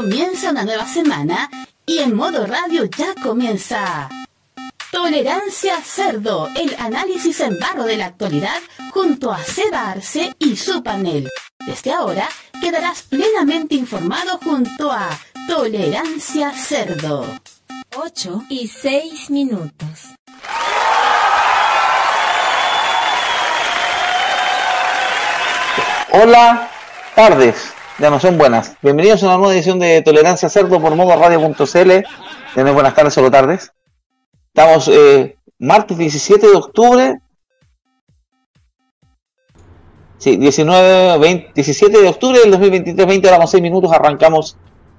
Comienza una nueva semana y en modo radio ya comienza. Tolerancia Cerdo, el análisis en barro de la actualidad junto a Seba Arce y su panel. Desde ahora quedarás plenamente informado junto a Tolerancia Cerdo. 8 y 6 minutos. Hola, tardes, no son buenas. Bienvenidos a una nueva edición de Tolerancia Cerdo por modo radio.cl. No buenas tardes, solo tardes. Estamos eh, martes 17 de octubre. Sí, 19, 20, 17 de octubre del 2023, 20 horas con 6 minutos. Arrancamos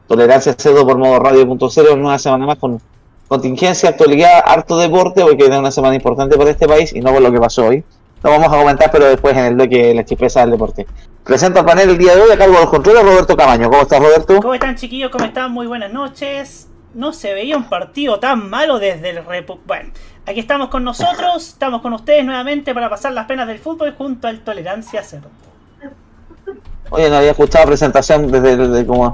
Tolerancia Cerdo por modo radio.cl. Una semana más con contingencia, actualidad, harto deporte, porque es una semana importante para este país y no por lo que pasó hoy. Lo vamos a comentar, pero después en el bloque La Chipresa del Deporte. Presento al panel el día de hoy a cargo del control Roberto Camaño. ¿Cómo estás, Roberto? ¿Cómo están, chiquillos? ¿Cómo están? Muy buenas noches. No se veía un partido tan malo desde el Repu... Bueno, aquí estamos con nosotros, estamos con ustedes nuevamente para pasar las penas del fútbol junto al Tolerancia Cero. Oye, no había escuchado presentación desde, desde como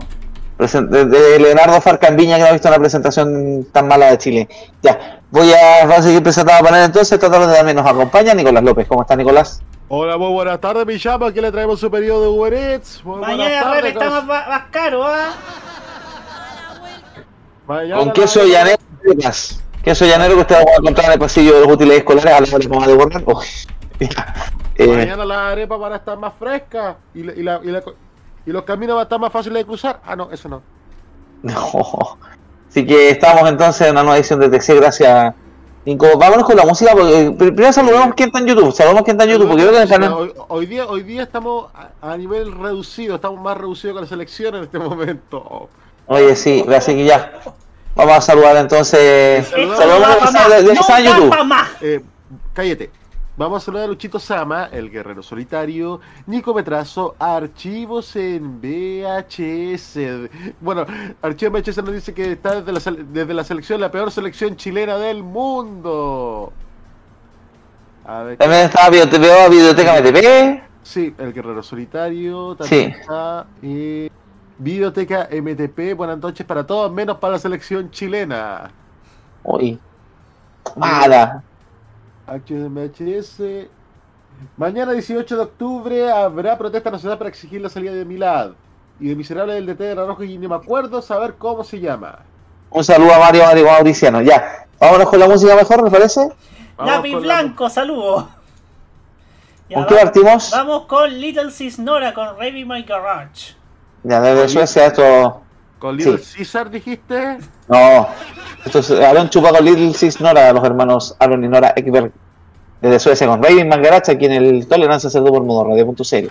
de, Leonardo Farcambiña que no ha visto una presentación tan mala de Chile. Ya, voy a, voy a seguir presentando a panel entonces. Esta tarde también nos acompaña Nicolás López. ¿Cómo está Nicolás? Hola, muy buenas tardes, mi chapa. Aquí le traemos su periodo de Uber Eats. Mañana está más, más, caro, ¿ah? Con queso llanero, queso llanero que usted va a encontrar en el pasillo de los útiles escolares a la hora de borrar. Eh, Mañana la arepa para estar más fresca y la, y la, y la ¿Y los caminos van a estar más fáciles de cruzar? Ah, no, eso no. No. Así que estamos entonces en una nueva edición de TC, gracias. Nico, vámonos con la música, porque primero saludamos quién está en YouTube, saludamos quién está en YouTube, porque creo que en el canal... Hoy, día, hoy día estamos a, nivel reducido, estamos más reducidos que la selección en este momento. Oye, sí, así que ya. Vamos a saludar entonces. Saludamos a de, de, de, YouTube. Eh, cállate. Vamos a saludar a Luchito Sama, el guerrero solitario, Nico Metrazo, archivos en VHS. Bueno, archivos en VHS nos dice que está desde la, desde la selección, la peor selección chilena del mundo. A ver, también está veo Videoteca MTP. Sí, el guerrero solitario. También sí. está eh, Videoteca MTP. Buenas noches para todos, menos para la selección chilena. Uy. Mala. HMHS. Mañana 18 de octubre habrá protesta nacional para exigir la salida de Milad y de Miserable del DT de la Roja y ni me acuerdo saber cómo se llama. Un saludo a Mario Mauriciano. Ya, vámonos con la música mejor, ¿me parece? Lápiz Blanco, la... saludo. ¿Con qué partimos? Vamos con Little Cisnora con Raby My Garage. Ya, desde Suecia esto. ¿Con Little sí. Caesar dijiste? No, esto es Aaron Chupa con Little Sis Nora, los hermanos Aaron y Nora Ekberg desde Suecia con Raven Mangaracha aquí en el Tolerancia Cerdo por modo radio.cl.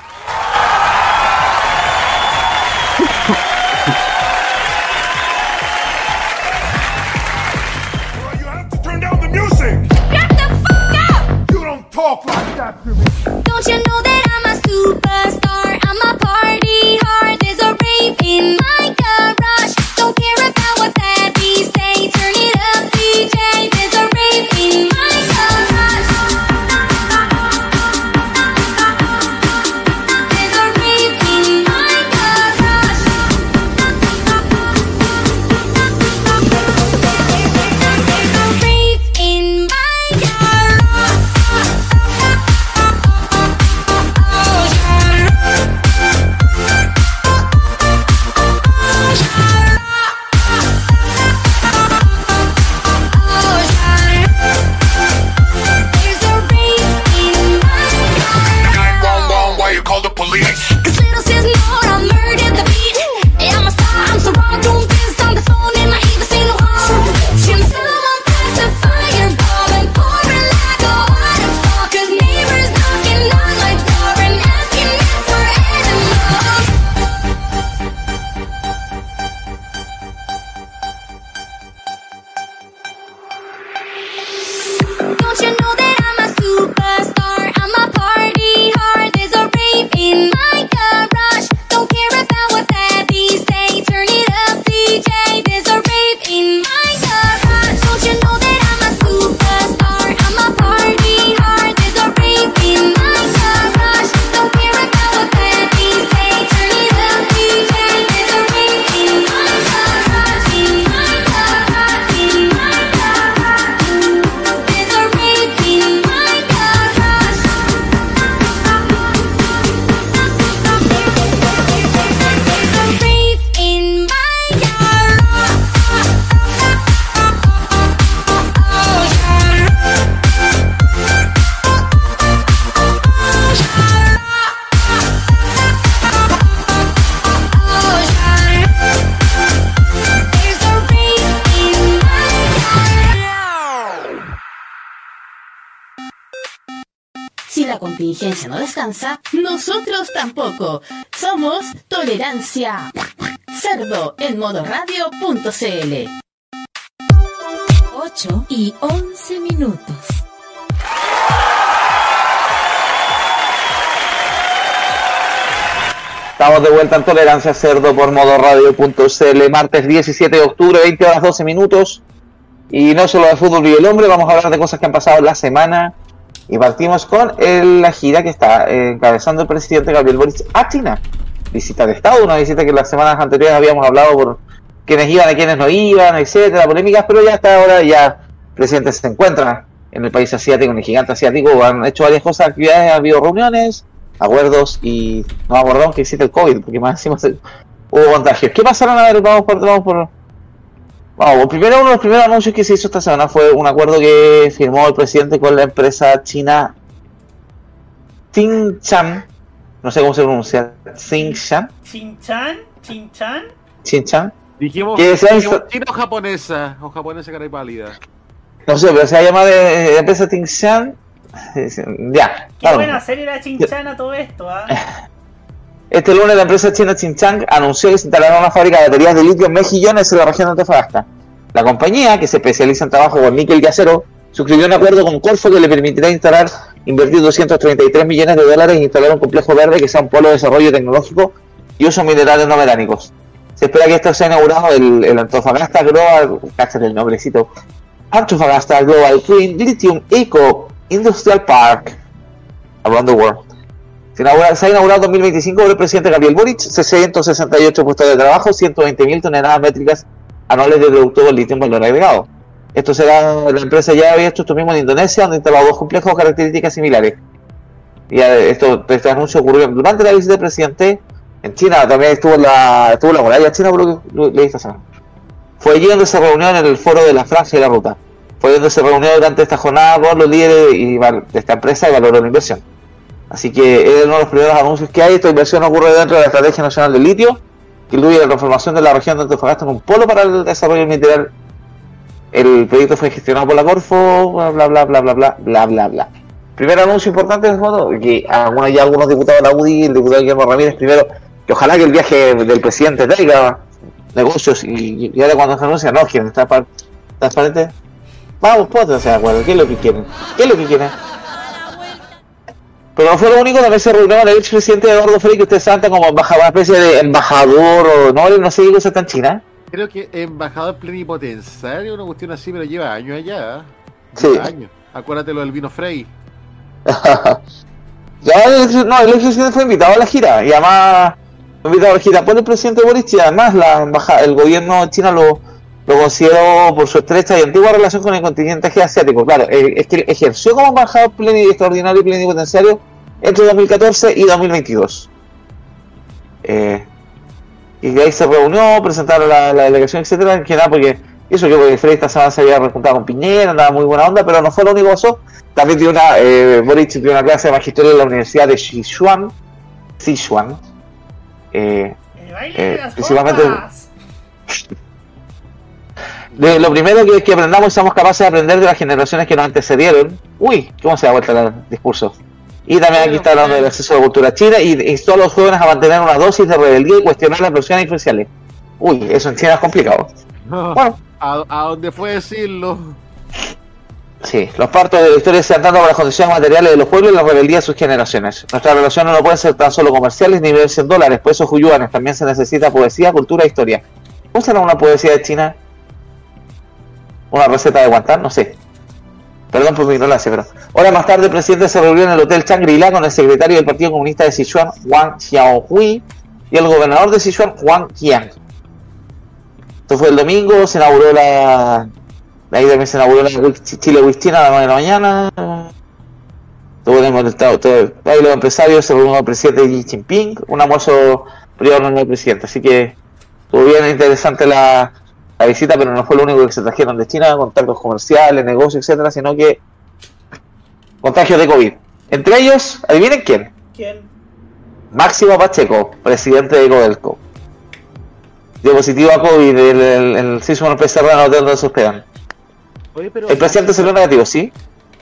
modoradio.cl. 8 y 11 minutos. Estamos de vuelta en Tolerancia Cerdo por modoradio.cl, martes 17 de octubre, 20 horas 12 minutos. Y no solo de fútbol y el hombre, vamos a hablar de cosas que han pasado la semana. Y partimos con el- la gira que está eh, encabezando el presidente Gabriel Boric a China. Visita de Estado, una visita que las semanas anteriores habíamos hablado por quienes iban, y quienes no iban, etcétera, polémicas, pero ya hasta ahora ya el presidente se encuentra en el país asiático, en el gigante asiático, han hecho varias cosas, actividades, ha habido reuniones, acuerdos y nos acordamos que existe el COVID, porque más encima se- hubo contagios. ¿Qué pasaron? A ver, vamos por, vamos por, Vamos, primero uno de los primeros anuncios que se hizo esta semana fue un acuerdo que firmó el presidente con la empresa china Tsingshan, no sé cómo se pronuncia, Tsingshan, Chinchan, Chinchan. Tsingshan, Dijimos, Que sea dijimos china o japonesa, o japonesa cara y pálida. no sé, pero se llama de, de empresa Tsingshan, ya, Qué claro. buena serie la Chinchan a todo esto, ¿ah? Este lunes la empresa china Xinjiang anunció que se instalará una fábrica de baterías de litio en Mejillones en la región de Antofagasta. La compañía, que se especializa en trabajo con níquel y acero, suscribió un acuerdo con Corfo que le permitirá instalar, invertir 233 millones de dólares e instalar un complejo verde que sea un polo de desarrollo tecnológico y uso de minerales no metánicos. Se espera que esto sea inaugurado el, el Antofagasta Global, cáchate el nombrecito, Antofagasta Global Clean Lithium Eco Industrial Park around the world. Se, ha inaugurado en 2025 por el presidente Gabriel Boric, 668 puestos de trabajo, 120.000 toneladas métricas anuales de producto con litio en valor agregado. Esto será, la empresa ya había hecho esto mismo en Indonesia, donde instaló dos complejos características similares. Y eh, esto, este anuncio ocurrió durante la visita del presidente en China, también estuvo la, estuvo la muralla china, por lo que leí esta. Fue allí donde se reunió en el foro de la franja y la ruta. Fue donde se reunió durante esta jornada con los líderes y de esta empresa y valoró la inversión. Así que es uno de los primeros anuncios que hay. Esta inversión ocurre dentro de la Estrategia Nacional del Litio, que incluye la transformación de la región de Antofagasta en un polo para el desarrollo mineral. El proyecto fue gestionado por la Corfo, bla bla bla bla bla bla bla bla bla. Primer anuncio importante de foto, que algunos, ya algunos diputados de la UDI, el diputado Guillermo Ramírez, primero, que ojalá que el viaje del presidente traiga negocios y, y ahora cuando se anuncia, no, quieren estar par- transparente. Vamos, pues, de acuerdo, ¿qué es lo que quieren? ¿Qué es lo que quieren? Pero no fue lo único, también se reunió con el expresidente Eduardo Frei, que usted sabe como embajador, una especie de embajador o no, no sé qué cosa está en China. Creo que embajador plenipotenciario, una cuestión así, pero lleva años allá. Sí. Lleva años. Acuérdate lo del vino Frey. ya, el, ex- no, el expresidente fue invitado a la gira y además invitado a la gira por el presidente Boric y además la embajada, el gobierno chino lo, lo consideró por su estrecha y antigua relación con el continente asiático. Claro, eh, es que ejerció como embajador pleni, extraordinario y plenipotenciario entre 2014 y 2022. Eh, y ahí se reunió, presentaron la, delegación, etcétera, que nada, porque eso yo porque Frey esta se había juntado con Piñera, andaba muy buena onda, pero no fue lo único eso. También dio una, eh, Boric dio una clase de magisterio en la Universidad de Sichuan, Sichuan, eh, El baile Eh, de las principalmente- formas. de lo primero que, que aprendamos y somos capaces de aprender de las generaciones que nos antecedieron. Uy, ¿cómo se da vuelta el discurso? Y también aquí está hablando del acceso a la cultura china y instó a los jóvenes a mantener una dosis de rebeldía y cuestionar las versiones influenciales. Uy, eso en China es complicado. Bueno, ¿A, a dónde fue decirlo? Sí, los partos de la historia se han dado por las condiciones materiales de los pueblos y la rebeldía de sus generaciones. Nuestras relaciones no pueden ser tan solo comerciales ni verse en dólares, por eso yuanes también se necesita poesía, cultura e historia. ¿Cómo será una poesía de China? ¿Una receta de guantán? No sé. Perdón por mi ignorancia, pero. Horas más tarde, el presidente se reunió en el Hotel Shangri-La con el secretario del Partido Comunista de Sichuan, Wang Xiaohui, y el gobernador de Sichuan, Wang Qian. Esto fue el domingo, se inauguró la. Ahí también se inauguró la Chile Wistina a las 9 de la mañana. Todo el estado, todo, ahí los empresarios se reunió el presidente Xi Jinping, un almuerzo privado con el presidente. Así que estuvo bien interesante la, la visita, pero no fue lo único que se trajeron de China, contactos comerciales, negocios, etcétera, sino que contagios de COVID. Entre ellos, adivinen quién. ¿Quién? Máximo Pacheco, presidente de Codelco. Dio positivo a COVID el, el, el sismo en el en el hotel donde se hospedan. Oye, pero. El presidente salió negativo, ¿sí?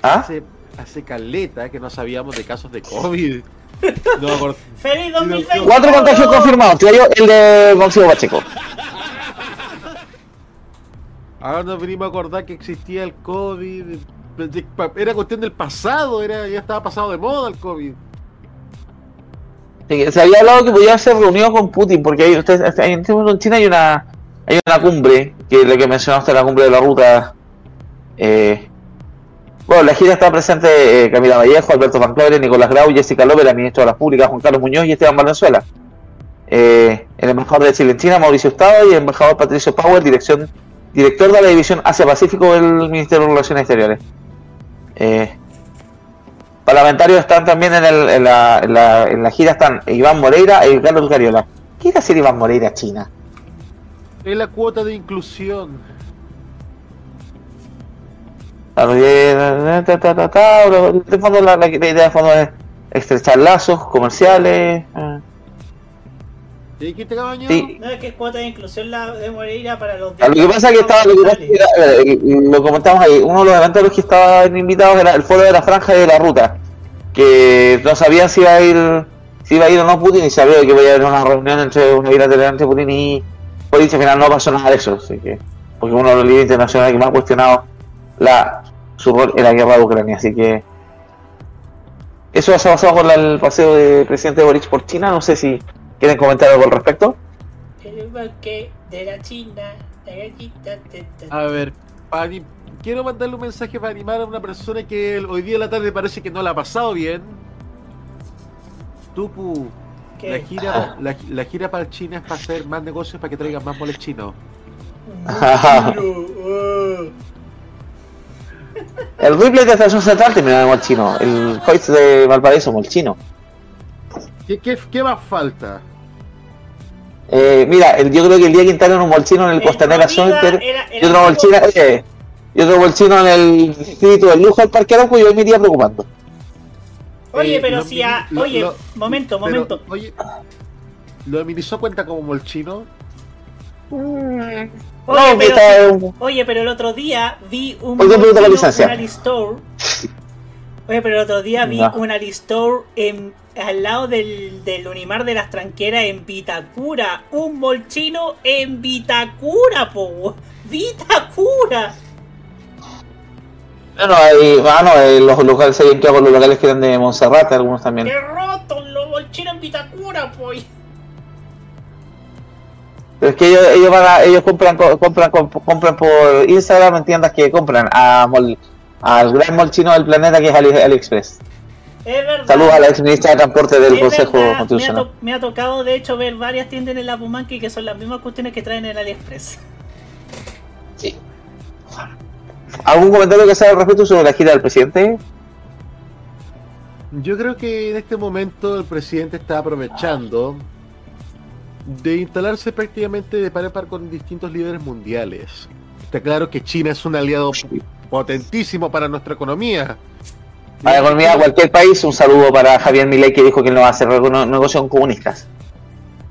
¿Ah? Se, hace caleta que no sabíamos de casos de COVID. No, por- ¡Feliz 2020! Cuatro contagios confirmados, el de Máximo Pacheco. Ahora nos venimos a acordar que existía el COVID. Era cuestión del pasado, era, ya estaba pasado de moda el COVID. Sí, se había hablado que podía ser reunido con Putin, porque hay, ustedes, en este momento en China hay una hay una cumbre, que es la que mencionaste, la cumbre de la ruta. Eh, bueno, en la gira está presente eh, Camila Vallejo, Alberto Van Nicolás Grau, Jessica López, la ministra de las Públicas, Juan Carlos Muñoz y Esteban Valenzuela. Eh, el embajador de Chile en China, Mauricio Estado, y el embajador Patricio dirección, director de la división Asia-Pacífico del Ministerio de Relaciones Exteriores. Eh, parlamentarios están también en, el- en la, en la- gira, están Iván Moreira y Carlos Cariola. ¿Qué quiere hacer Iván Moreira China? Es la cuota de inclusión. Claro, y, ta, ta, ta, ta, pero de fondo la, la- la idea de fondo es estrechar lazos comerciales. eh. ¿Y qué te cabaño? Sí. No es que es cuota de inclusión la de Moreira para los Ah, Lo que pasa es que estaba, lo, que pasa es que era- lo comentamos ahí, uno de los eventos a los que estaban invitados era el foro de la franja y de la ruta, que no sabían si iba a ir, si iba a ir o no Putin y de que iba a haber una reunión entre una bilateral entre Putin y Putin y al final no pasó nada de eso, así que, porque uno de los líderes internacionales que más ha cuestionado la, su rol en la guerra de Ucrania, así que eso ha pasado con el paseo del presidente Boric por China, no sé si quieren comentar algo al respecto. El banque de la China, la A ver, quiero mandarle un mensaje para animar a una persona que hoy día en la tarde parece que no la ha pasado bien. Tupu, ¿Qué? la gira, la, la gira para China es para hacer más negocios para que traigan más moles chinos. El Ripley de Estación Central terminó de molchino. El Hoist de Valparaíso, molchino. ¿Qué, qué, qué más falta? Eh, mira, el, yo creo que el día que instalen un molchino en el En Costanera Center y otro molchino, eh, y otro molchino en el distrito del lujo al Parque Arauco, yo me iría preocupando. Oye, Eh, pero si a... lo- Oye, lo- momento, pero, momento. oye, ¿lo de Miniso cuenta como molchino? Oye, No, pero, oye, pero el otro día vi un Oye, la licencia. Alistore. Oye, pero el otro día vi No. un Alistore en, al lado del, del Unimar de las Tranqueras en Vitacura. Un molchino en Vitacura, po. ¡Vitacura! Bueno, hay, ah, no, eh, los locales ahí en Quiaco, los locales que eran de Montserrat, algunos también. ¡Qué roto los molchinos en Vitacura, po! Pero es que ellos, ellos, van a- ellos compran, co- compran, comp- compran por Instagram en tiendas que compran a mol- al gran molchino del planeta que es Ali- AliExpress. Es verdad. Saludos a la ex ministra de Transporte del Es Consejo verdad, me ha, Constitucional. to- me ha tocado de hecho ver varias tiendas en la Pumanque que son las mismas cuestiones que traen en AliExpress. Sí. ¿Algún comentario que hacer al respecto sobre la gira del presidente? Yo creo que en este momento el presidente está aprovechando de instalarse prácticamente de par a par con distintos líderes mundiales. Está claro que China es un aliado potentísimo para nuestra economía. Para la economía de cualquier país, un saludo para Javier Milei que dijo que no va a hacer negocios con comunistas.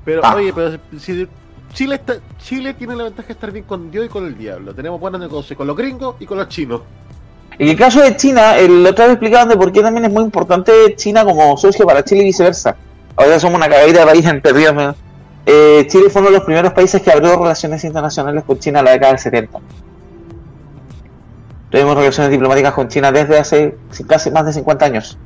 Pero Ah. oye, pero si Chile está, Chile tiene la ventaja de estar bien con Dios y con el diablo. Tenemos buenos negocios con los gringos y con los chinos. En el caso de China, el otra vez explicaban de por qué también es muy importante China como socio para Chile y viceversa. Ahora somos una cagadita de país en perdidos. Eh, Chile fue uno de los primeros países que abrió relaciones internacionales con China en la década del 70. Tuvimos relaciones diplomáticas con China desde hace casi más de 50 años.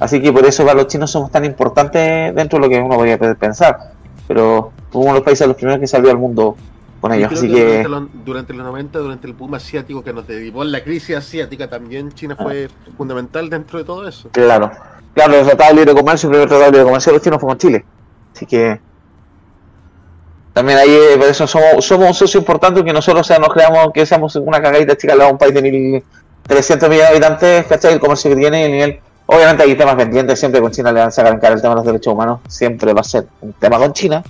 Así que por eso para los chinos somos tan importantes dentro de lo que uno podría pensar. Pero fuimos uno de los países los primeros que salió al mundo con ellos. Así que que durante, los, durante los 90, durante el boom asiático que nos derivó en la crisis asiática, también China fue fundamental dentro de todo eso. Claro, claro, el Tratado de Libre Comercio, el primer Tratado de Libre Comercio de los chinos fue con Chile. Así que también ahí eh, por eso somos, somos un socio importante que nosotros o sea, nos creamos que seamos una cagadita chica al lado de un país de 1.300 millones de habitantes, ¿cachai? El comercio que tiene y el nivel. Obviamente hay temas pendientes, siempre con China le van a sacar en cara el tema de los derechos humanos, siempre va a ser un tema con China.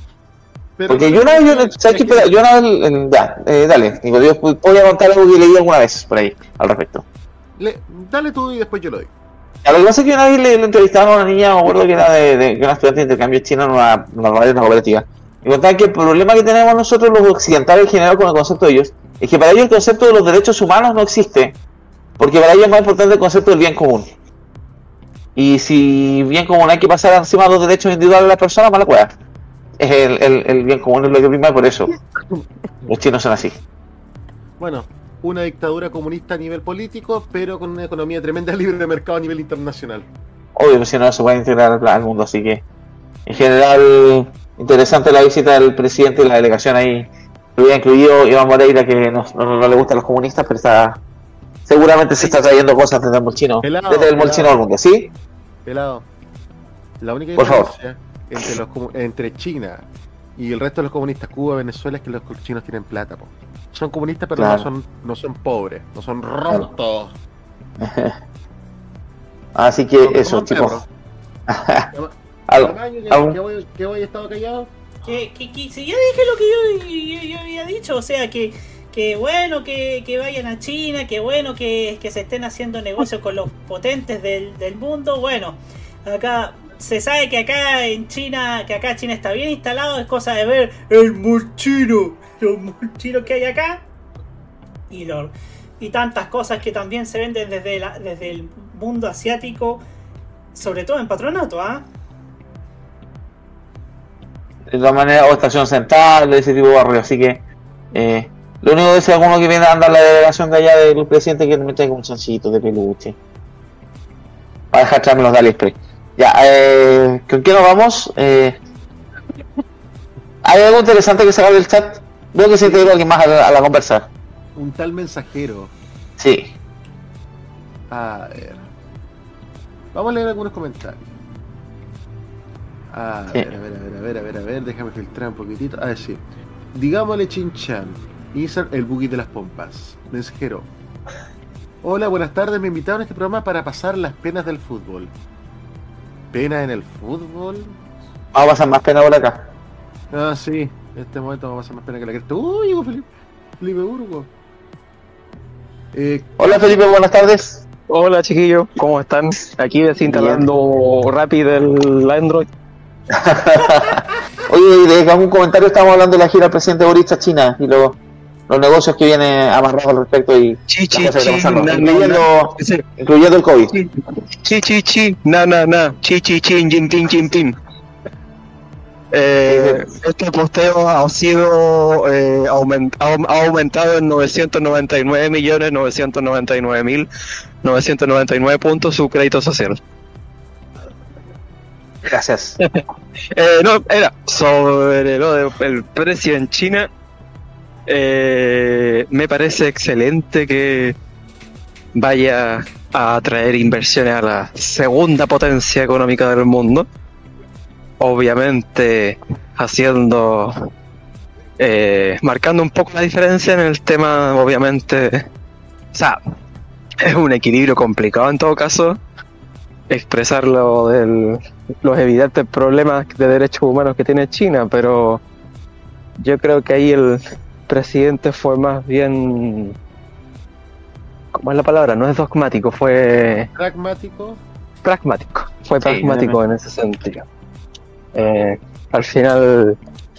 Pero Porque yo una vez, yo, ¿sabes qué? Espera, yo una vez, ya, eh, dale, digo, yo voy a contar algo que leí alguna vez por ahí al respecto. Le- dale tú y después yo lo doy. Ya, lo que pasa es que una vez le, le entrevistaban a una niña, me acuerdo que era de, de, una estudiante de intercambio chino en una, en una radio, en una cooperativa. Y contaban que el problema que tenemos nosotros los occidentales en general con el concepto de ellos es que para ellos el concepto de los derechos humanos no existe. Porque para ellos es más importante el concepto del bien común. Y si bien común hay que pasar encima de los derechos individuales de las personas, mala cueva. Es el, el, el bien común es lo que prima y por eso los chinos son así. Bueno, una dictadura comunista a nivel político, pero con una economía tremenda libre de mercado a nivel internacional. Obvio, pues, si no se puede integrar al mundo, así que en general interesante la visita del presidente y la delegación ahí. Lo hubiera incluido Iván Moreira, que no, no, no le gustan los comunistas, pero está seguramente se está trayendo cosas desde el molchino, Helado, desde el molchino al mundo, ¿sí? Pelado. La única Por diferencia entre, los, entre China y el resto de los comunistas, Cuba, Venezuela, es que los chinos tienen plata. po. Son comunistas, pero Claro. no, son, no son pobres, no son rotos. Así que eso, chicos. Tamaño, que, voy, que voy estado callado. Que, que, que- si ya dije lo que yo, yo- yo había dicho, o sea, que, que bueno que, que vayan a China, que bueno que, que se estén haciendo negocios con los potentes del, del mundo, bueno, acá se sabe que acá en China, que acá China está bien instalado, es cosa de ver el mulchino, los mulchinos que hay acá, y, lo- y tantas cosas que también se venden desde, la- desde el mundo asiático, sobre todo en patronato, ¿ah? De todas maneras, o estación central, ese tipo de barrio, así que eh, lo único que es alguno que viene a andar la delegación de allá del presidente que me traiga un chancito de peluche. Para dejar traerme los de AliExpress. Ya, eh, ¿con qué nos vamos? Eh, ¿Hay algo interesante que sacar del chat? Veo que se integró alguien más a la, a la conversa. Un tal mensajero. Sí. A ver. Vamos a leer algunos comentarios. A Sí. ver, a ver, a ver, a ver, a ver, a ver, déjame filtrar un poquitito. A ver, sí. Digámosle Chinchan. Insert el boogie de las pompas. Mensajero. Hola, buenas tardes. Me invitaron a este programa para pasar las penas del fútbol. ¿Pena en el fútbol? Vamos a pasar más pena por acá. Ah, sí. En este momento vamos a pasar más pena que la cresta. Uy, Felipe, Felipe Burgo. Eh, Hola Felipe, buenas tardes. Hola chiquillos, ¿cómo están? Aquí desinstalando rápido el Android. Oye, de algún comentario estamos hablando de la gira presidente Boris a China y lo- los negocios que viene amarrados al respecto y Chi, chi, na, na, incluyendo, el COVID. Chi, chi, chi, na, na, na, chi, chi, chi, jin, tin, jin, tin. Eh, este posteo ha sido eh, aument- ha ha aumentado en 999 millones 999 mil 999 puntos su crédito social. Gracias. Eh, no, era sobre lo del precio en China. Eh, me parece excelente que vaya a atraer inversiones a la segunda potencia económica del mundo. Obviamente haciendo, eh, marcando un poco la diferencia en el tema, obviamente, o sea, es un equilibrio complicado en todo caso expresar lo del, los evidentes problemas de derechos humanos que tiene China, pero yo creo que ahí el presidente fue más bien, ¿cómo es la palabra? No es dogmático, fue pragmático. pragmático, fue Sí, pragmático en ese sentido. Eh, al final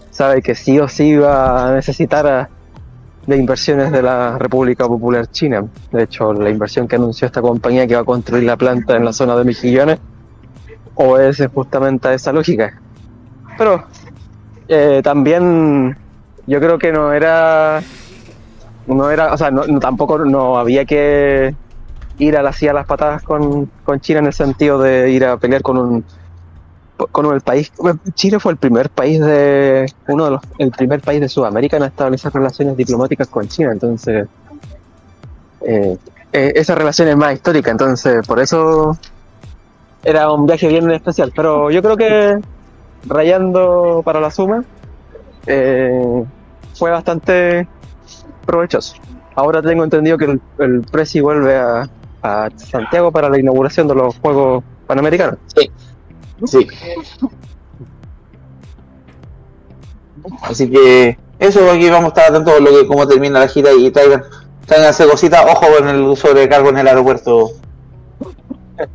sabe que sí o sí va a necesitar a- de inversiones de la República Popular China. De hecho, la inversión que anunció esta compañía que va a construir la planta en la zona de Mejillones obedece justamente a esa lógica. Pero eh, también yo creo que no era no era, o sea, no, tampoco no había que ir a la silla a las patadas con, con China en el sentido de ir a pelear con un con el país Chile fue el primer país de uno de los el primer país de Sudamérica en establecer relaciones diplomáticas con China entonces eh, eh, esa relación es más histórica entonces por eso era un viaje bien especial pero yo creo que rayando para la suma eh, fue bastante provechoso ahora tengo entendido que el, el Presi vuelve a, a Santiago para la inauguración de los Juegos Panamericanos Sí. Así que eso aquí vamos a estar atentos a lo que cómo termina la gira y traigan, traiganse cositas, ojo con el sobrecargo en el aeropuerto.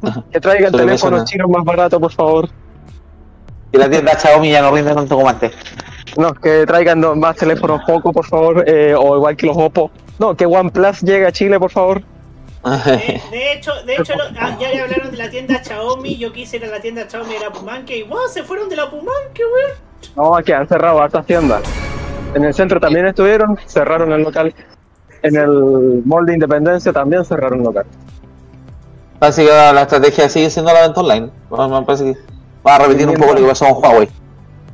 Que traigan teléfonos chinos más baratos, por favor. Y la tienda Xiaomi ya no rinde tanto como antes. No, que traigan no, más teléfonos Poco, por favor. eh, o igual que los Oppo. No, que OnePlus llegue a Chile, por favor. De, de hecho, de hecho lo- ah, ya le hablaron de la tienda Xiaomi. Yo quise ir a la tienda Xiaomi de la Pumanque y wow, se fueron de la Pumanque, weón. No, aquí han cerrado hartas tiendas. En el centro también estuvieron, cerraron el local. En el mall de Independencia también cerraron el local. Parece que la estrategia sigue siendo la venta online. Bueno, me parece que va a repetir un poco lo que pasó con Huawei.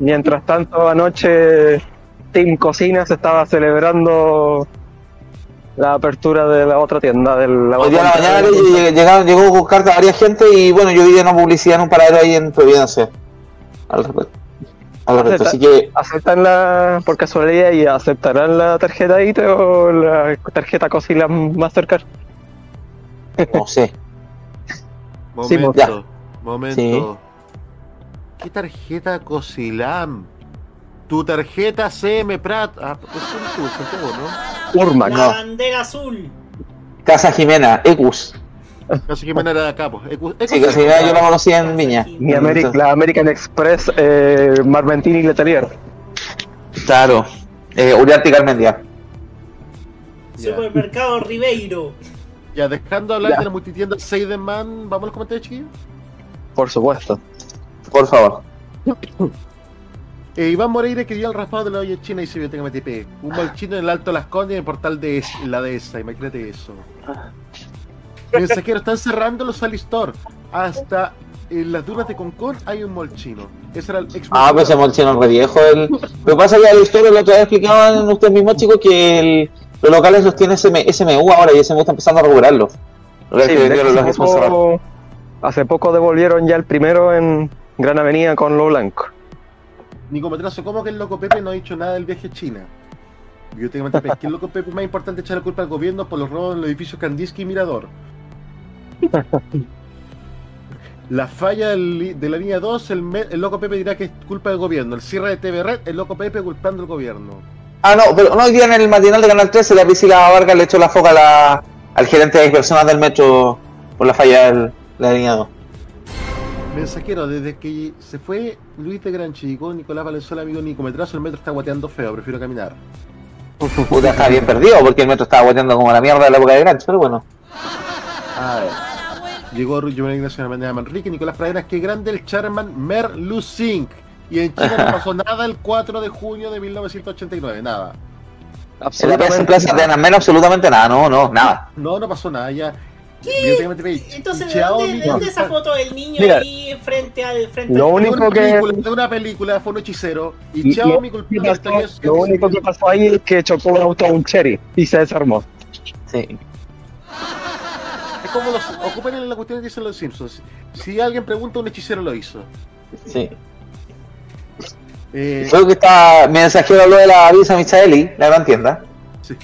Mientras tanto, anoche Team Cocina se estaba celebrando la apertura de la otra tienda. De la Hoy día a la mañana lleg- llegaron, llegó con carta a varias gente y bueno, yo vi una publicidad en un paradero ahí en Providencia. Al respecto. Al respecto. Así que ¿Aceptan la, por casualidad y aceptarán la tarjeta IT o la tarjeta Cocina Mastercard? no sé. Sí, Momento, ya. momento. Sí. ¿Qué tarjeta Cosilam? Tu tarjeta CM Prat. Ah, pues es tú, Santiago, ¿no? Urmac. La no. bandera azul. Casa Jimena, Ecus. Que me era de acá, pues. Sí, Casa Jimena yo la conocí en Viña. Mi Ameri- la American Express eh, Marventini Letelier. Claro. Eh, Uriarte y Carmendia. Supermercado Ribeiro. Ya, dejando hablar Ya. de la multitienda Seidenman, ¿vamos a los comentarios, chiquillos? Por supuesto. Por favor. Eh, Iván Moreira que dio el raspado de la olla china y se vio MTP. Un mal chino en el Alto Las Condes y en el portal de es- la dehesa, imagínate eso. Mensajero, están cerrando los Alistor. Hasta en las dunas de Concón hay un mall chino. Ese era el ex Ah, pues ese molchino es re viejo. El... Lo que pasa es que la historia la otra vez explicaban ustedes mismos, chicos, que el- los locales los tiene SM SMU ahora y SMU está empezando a regularlos. Lo que Sí, que que hace, poco, hace poco devolvieron ya el primero en Gran Avenida con lo blanco. Nico Matrazo, ¿cómo que el loco Pepe no ha dicho nada del viaje a China? Yo tengo es que el loco Pepe es más importante echar la culpa al gobierno por los robos en los edificios Kandinsky y Mirador. La falla del- de la línea 2, el, me- el loco Pepe dirá que es culpa del gobierno. El cierre de TV Red, el loco Pepe culpando al gobierno. Ah, no, pero no hoy día en el matinal de Canal 13 la Priscila Vargas le echó la foca a la- al gerente de personas del metro por la falla de la línea 2. Mensajero, desde que se fue Luis de Gran Chico, Nicolás Valenzuela, amigo Nico Metrazo, el metro está guateando feo, prefiero caminar. Puta, estaba bien perdido porque el metro estaba guateando como la mierda de la época de Granch, pero bueno. A ver. Llegó Rubio Ignacio de Manrique, Nicolás Praderas, qué grande el Charman Mer Lusink. Y en China no pasó nada el 4 de junio de 1989, nada. En la plaza, Absolutamente. de nada. Anamel absolutamente nada, no, no, nada. No, no pasó nada, ya. Ve, Entonces, ¿de dónde, de dónde esa foto del niño Mira, ahí frente al frente lo al- de único que- película, de una película fue un hechicero y, Y al pasó- estallido lo único que pasó ahí es que chocó un auto a un cherry y se desarmó. Sí. Es como los ocupen en la cuestión que dicen los Simpsons. Si alguien pregunta, un hechicero lo hizo. Sí. Eh, Creo que está. Mensajero habló de la Visa Michaeli, la gran tienda. sí.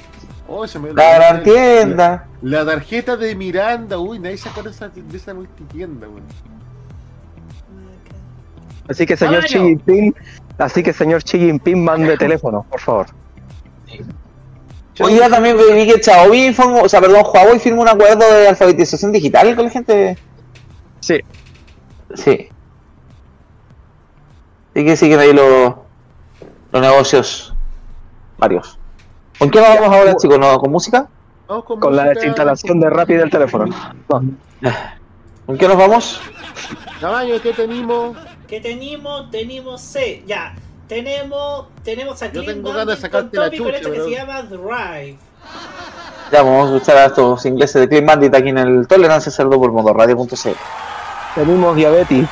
Oh, se me La gran tienda. La tarjeta de Miranda, uy, nadie se acuerda de esa, de esa multitienda, weón. Así que señor. Xi Jinping, así que señor Xi Jinping mande teléfono, por favor. Hoy día también vi que Xiaomi informó, o sea, perdón, Huawei firmó un acuerdo de alfabetización digital con la gente. Sí. Sí. Sí que siguen ahí los, los negocios varios. ¿Con qué nos vamos ahora, chicos? ¿No? ¿Con música? Vamos con, Con la desinstalación de Rappi del teléfono. No. ¿Con qué nos vamos? Caballo, ¿qué tenemos? que tenemos, tenemos C, ya. Tenemos, tenemos a Yo Clean tengo ganas de con sacarte la chucha, esto que se llama Drive. Ya, vamos a escuchar a estos ingleses de Clean Bandit aquí en el Tolerancia Cerdo por Modo Radio.c. Tenemos diabetes.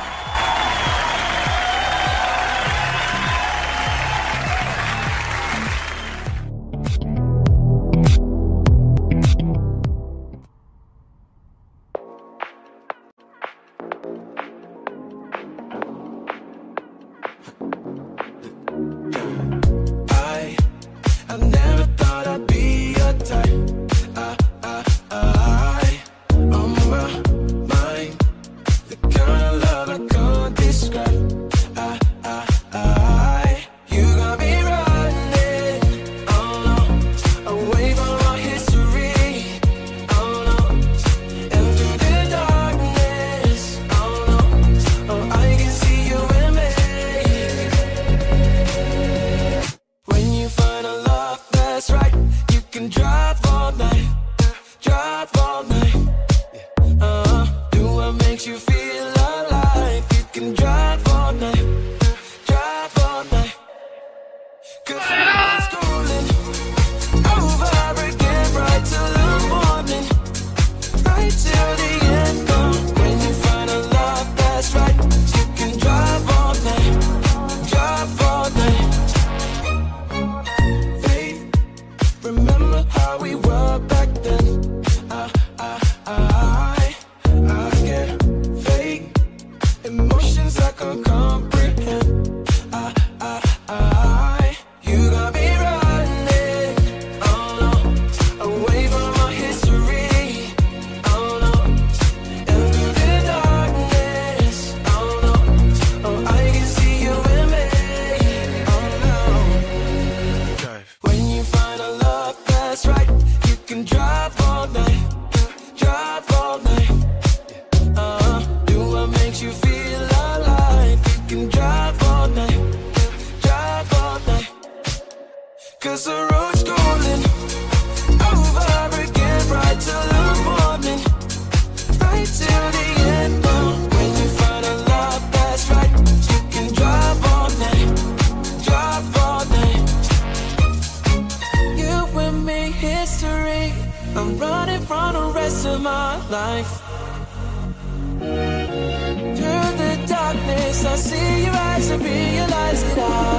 I see your eyes and realize that I,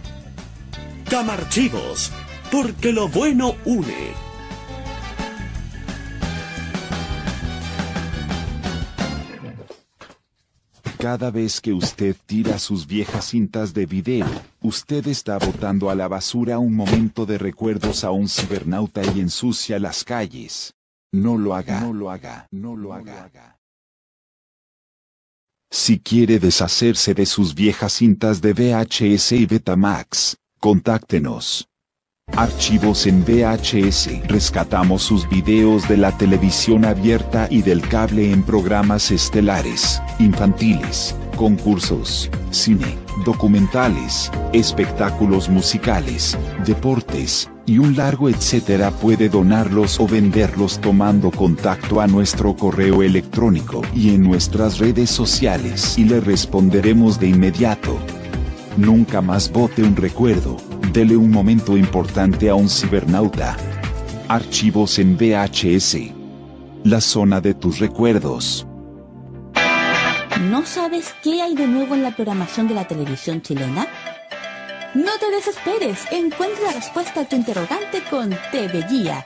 Camarchivos, porque lo bueno une. Cada vez que usted tira sus viejas cintas de video, usted está botando a la basura un momento de recuerdos a un cibernauta y ensucia las calles. No lo haga, no lo haga, no lo haga. Si quiere deshacerse de sus viejas cintas de VHS y Betamax, contáctenos. Archivos en VHS. Rescatamos sus videos de la televisión abierta y del cable en programas estelares, infantiles, concursos, cine, documentales, espectáculos musicales, deportes, y un largo etcétera puede donarlos o venderlos tomando contacto a nuestro correo electrónico y en nuestras redes sociales y le responderemos de inmediato. Nunca más bote un recuerdo, dele un momento importante a un cibernauta. Archivos en VHS. La zona de tus recuerdos. ¿No sabes qué hay de nuevo en la programación de la televisión chilena? No te desesperes, encuentra la respuesta a tu interrogante con TV Guía,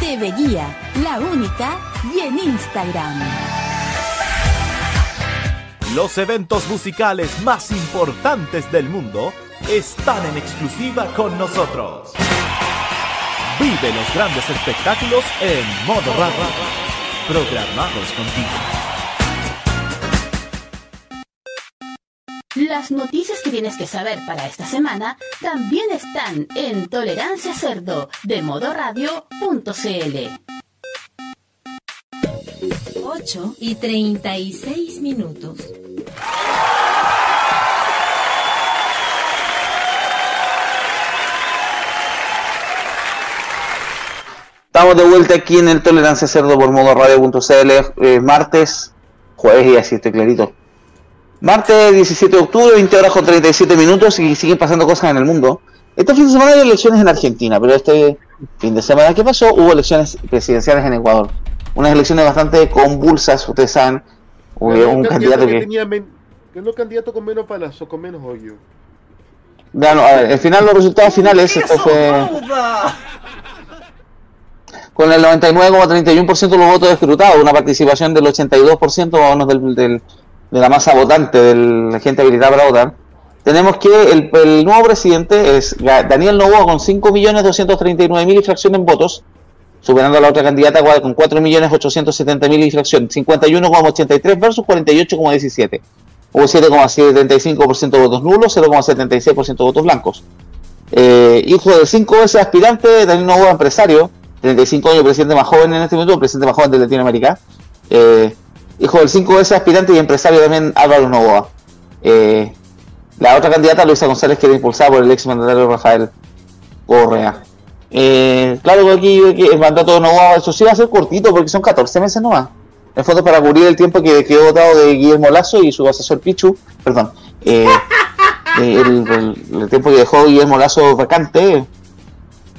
TV Guía, la única, y en Instagram. Los eventos musicales más importantes del mundo están en exclusiva con nosotros. Vive los grandes espectáculos en modo radio, programados contigo. Las noticias que tienes que saber para esta semana también están en Tolerancia Cerdo de modoradio.cl. 8 y 36 minutos. Estamos de vuelta aquí en el Tolerancia Cerdo por modo radio.cl, eh, martes, jueves y así estoy clarito. Martes 17 de octubre, 20 horas con 37 minutos y siguen pasando cosas en el mundo. Este fin de semana hay elecciones en Argentina, pero este fin de semana que pasó hubo elecciones presidenciales en Ecuador. Unas elecciones bastante convulsas, ustedes saben. Hubo Ganó un candidato que... tenía men- ganó candidato con menos palazos, con menos hoyo. Bueno, a ver, al final los resultados finales, esto fue con el 99,31% de los votos escrutados, una participación del 82% más o menos del, del- de la masa votante, de la gente habilitada para votar. Tenemos que el, el nuevo presidente es Daniel Novoa con 5.239.000 y fracción en votos. superando a la otra candidata con 4.870.000 y fracción, 51,83 versus 48,17. Hubo 7,75% de votos nulos, 0,76% de votos blancos. Eh, hijo de cinco veces aspirante, Daniel Novoa, empresario, 35 años, presidente más joven en este momento, presidente más joven de Latinoamérica. Eh, hijo del cinco veces aspirante y empresario también Álvaro Novoa. Eh, la otra candidata, Luisa González, que era impulsada por el ex mandatario Rafael Correa. Eh, claro que el mandato de Novoa, eso sí va a ser cortito porque son 14 meses nomás. En fondo para cubrir el tiempo que quedó votado de Guillermo Lazo y su asesor Pichu, perdón, eh, el, tiempo que dejó Guillermo Lazo vacante,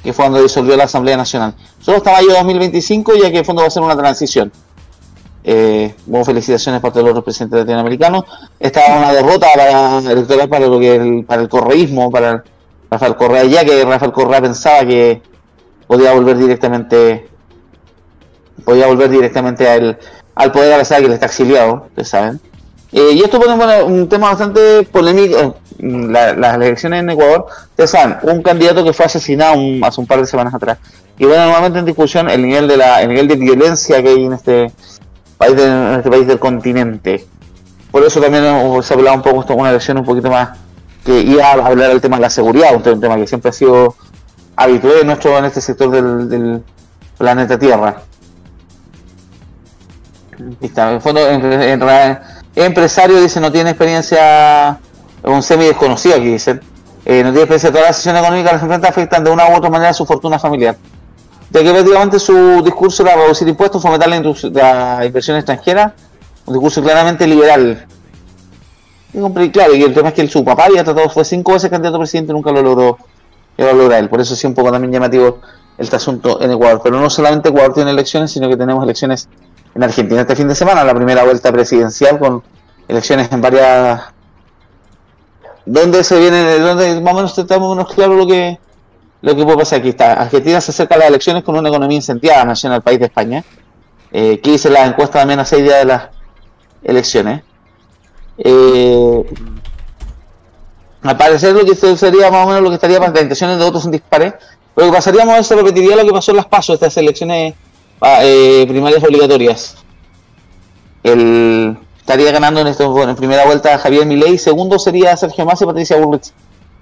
que fue cuando disolvió la Asamblea Nacional. Solo hasta mayo de 2025, ya que en fondo va a ser una transición. Eh, bueno, felicitaciones para todos los otros presidentes latinoamericanos. Esta es una derrota para, electoral para lo que el, para el correísmo, para Rafael Correa, ya que Rafael Correa pensaba que podía volver directamente podía volver directamente al, poder a pesar de que él está exiliado, ustedes saben. Eh, y esto pone un tema bastante polémico. eh, la- las elecciones en Ecuador, ustedes saben, un candidato que fue asesinado hace un par de semanas atrás. Y bueno, nuevamente en discusión el nivel de la, el nivel de violencia que hay en este país, de- en este país del continente. Por eso también hemos- se ha hablado un poco esto, una elección un poquito más que iba a hablar del tema de la seguridad, un, te- un tema que siempre ha sido habitual en nuestro en este sector del, del planeta Tierra. Está, en el fondo, empresario dice no tiene experiencia, un semi desconocido aquí dicen, eh, no tiene experiencia todas las decisiones económicas que se enfrenta afectan de una u otra manera su fortuna familiar. Ya que prácticamente su discurso era reducir impuestos, fomentar la, inversión extranjera, un discurso claramente liberal. Y claro, y el tema es que el- su papá había tratado, fue cinco veces candidato a presidente, nunca lo logró, y lo logra él. Por eso sí un poco también llamativo este asunto en Ecuador. Pero no solamente Ecuador tiene elecciones, sino que tenemos elecciones en Argentina este fin de semana, la primera vuelta presidencial con elecciones en varias ¿Dónde se viene, dónde más o menos o menos claro lo que lo que puede pasar aquí está? Argentina se acerca a las elecciones con una economía incendiada, nació el país de España. Eh, hice las encuestas también a seis días de las elecciones. Eh, al parecer lo que se- sería más o menos lo que estaría para las intenciones de votos son dispares. Lo que pasaríamos es se repetiría lo que pasó en las pasos, estas elecciones ah, eh, primarias obligatorias. El, estaría ganando en, esto, primera vuelta Javier Milei, segundo sería Sergio Massa y Patricia Bullrich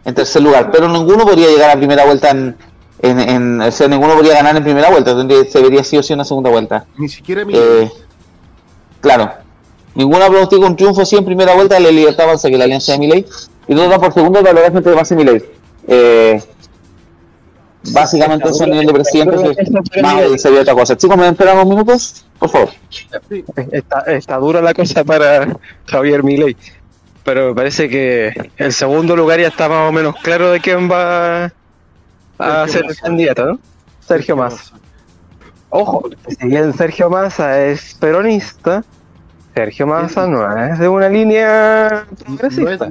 en tercer lugar, pero ninguno podría llegar a primera vuelta en, en, en- o sea, ninguno podría ganar en primera vuelta, donde se vería sí o sí una segunda vuelta. Ni siquiera mi. Eh, claro, ninguna pronostica un triunfo así en primera vuelta de la Libertad Avanza que la alianza de Milei y no da por segundo la verdad entre Massa y Milei. Eh, básicamente eso a nivel de presidente más sería otra cosa. Chicos, ¿me esperan unos minutos? Por favor. Está, está dura la cosa para Javier Milei. Pero me parece que el segundo lugar ya está más o menos claro de quién va a Sergio ser el candidato, ¿no? Sergio Massa. Ojo, si bien Sergio Massa es peronista, Sergio Massa no es de una línea No es, progresista.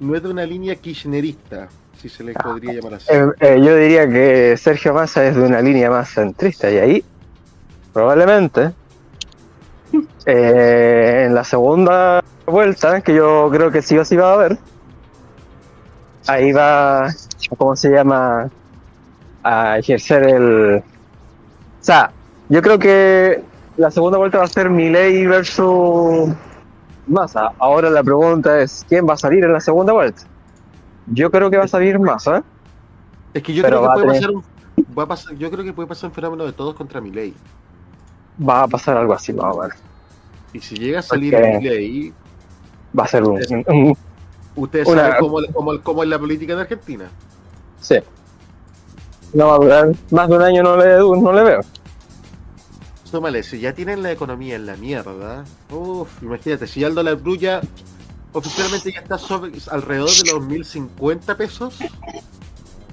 no es de una línea kirchnerista, si se le podría llamar así. Eh, eh, yo diría que Sergio Massa es de una línea más centrista y ahí probablemente eh, en la segunda vuelta, que yo creo que sí o sí va a haber, ahí va, ¿cómo se llama? A ejercer el... O sea, yo creo que la segunda vuelta va a ser Milei versus Massa. Ahora la pregunta es, ¿quién va a salir en la segunda vuelta? Yo creo que va a salir Massa. Es que yo Pero creo que puede tener- pasar un. Va a pasar, yo creo que puede pasar un fenómeno de todos contra Milei. Va a pasar algo así, más o menos. Y si llega a salir Porque- Milei, Va a ser un... un- ustedes Una- saben cómo, cómo, cómo es la política de Argentina. sí. No va a durar más de un año, no le, no le veo. Si ya tienen la economía en la mierda, uff, imagínate, si ya el dólar blue ya oficialmente ya está sobre, alrededor de los 1050 pesos,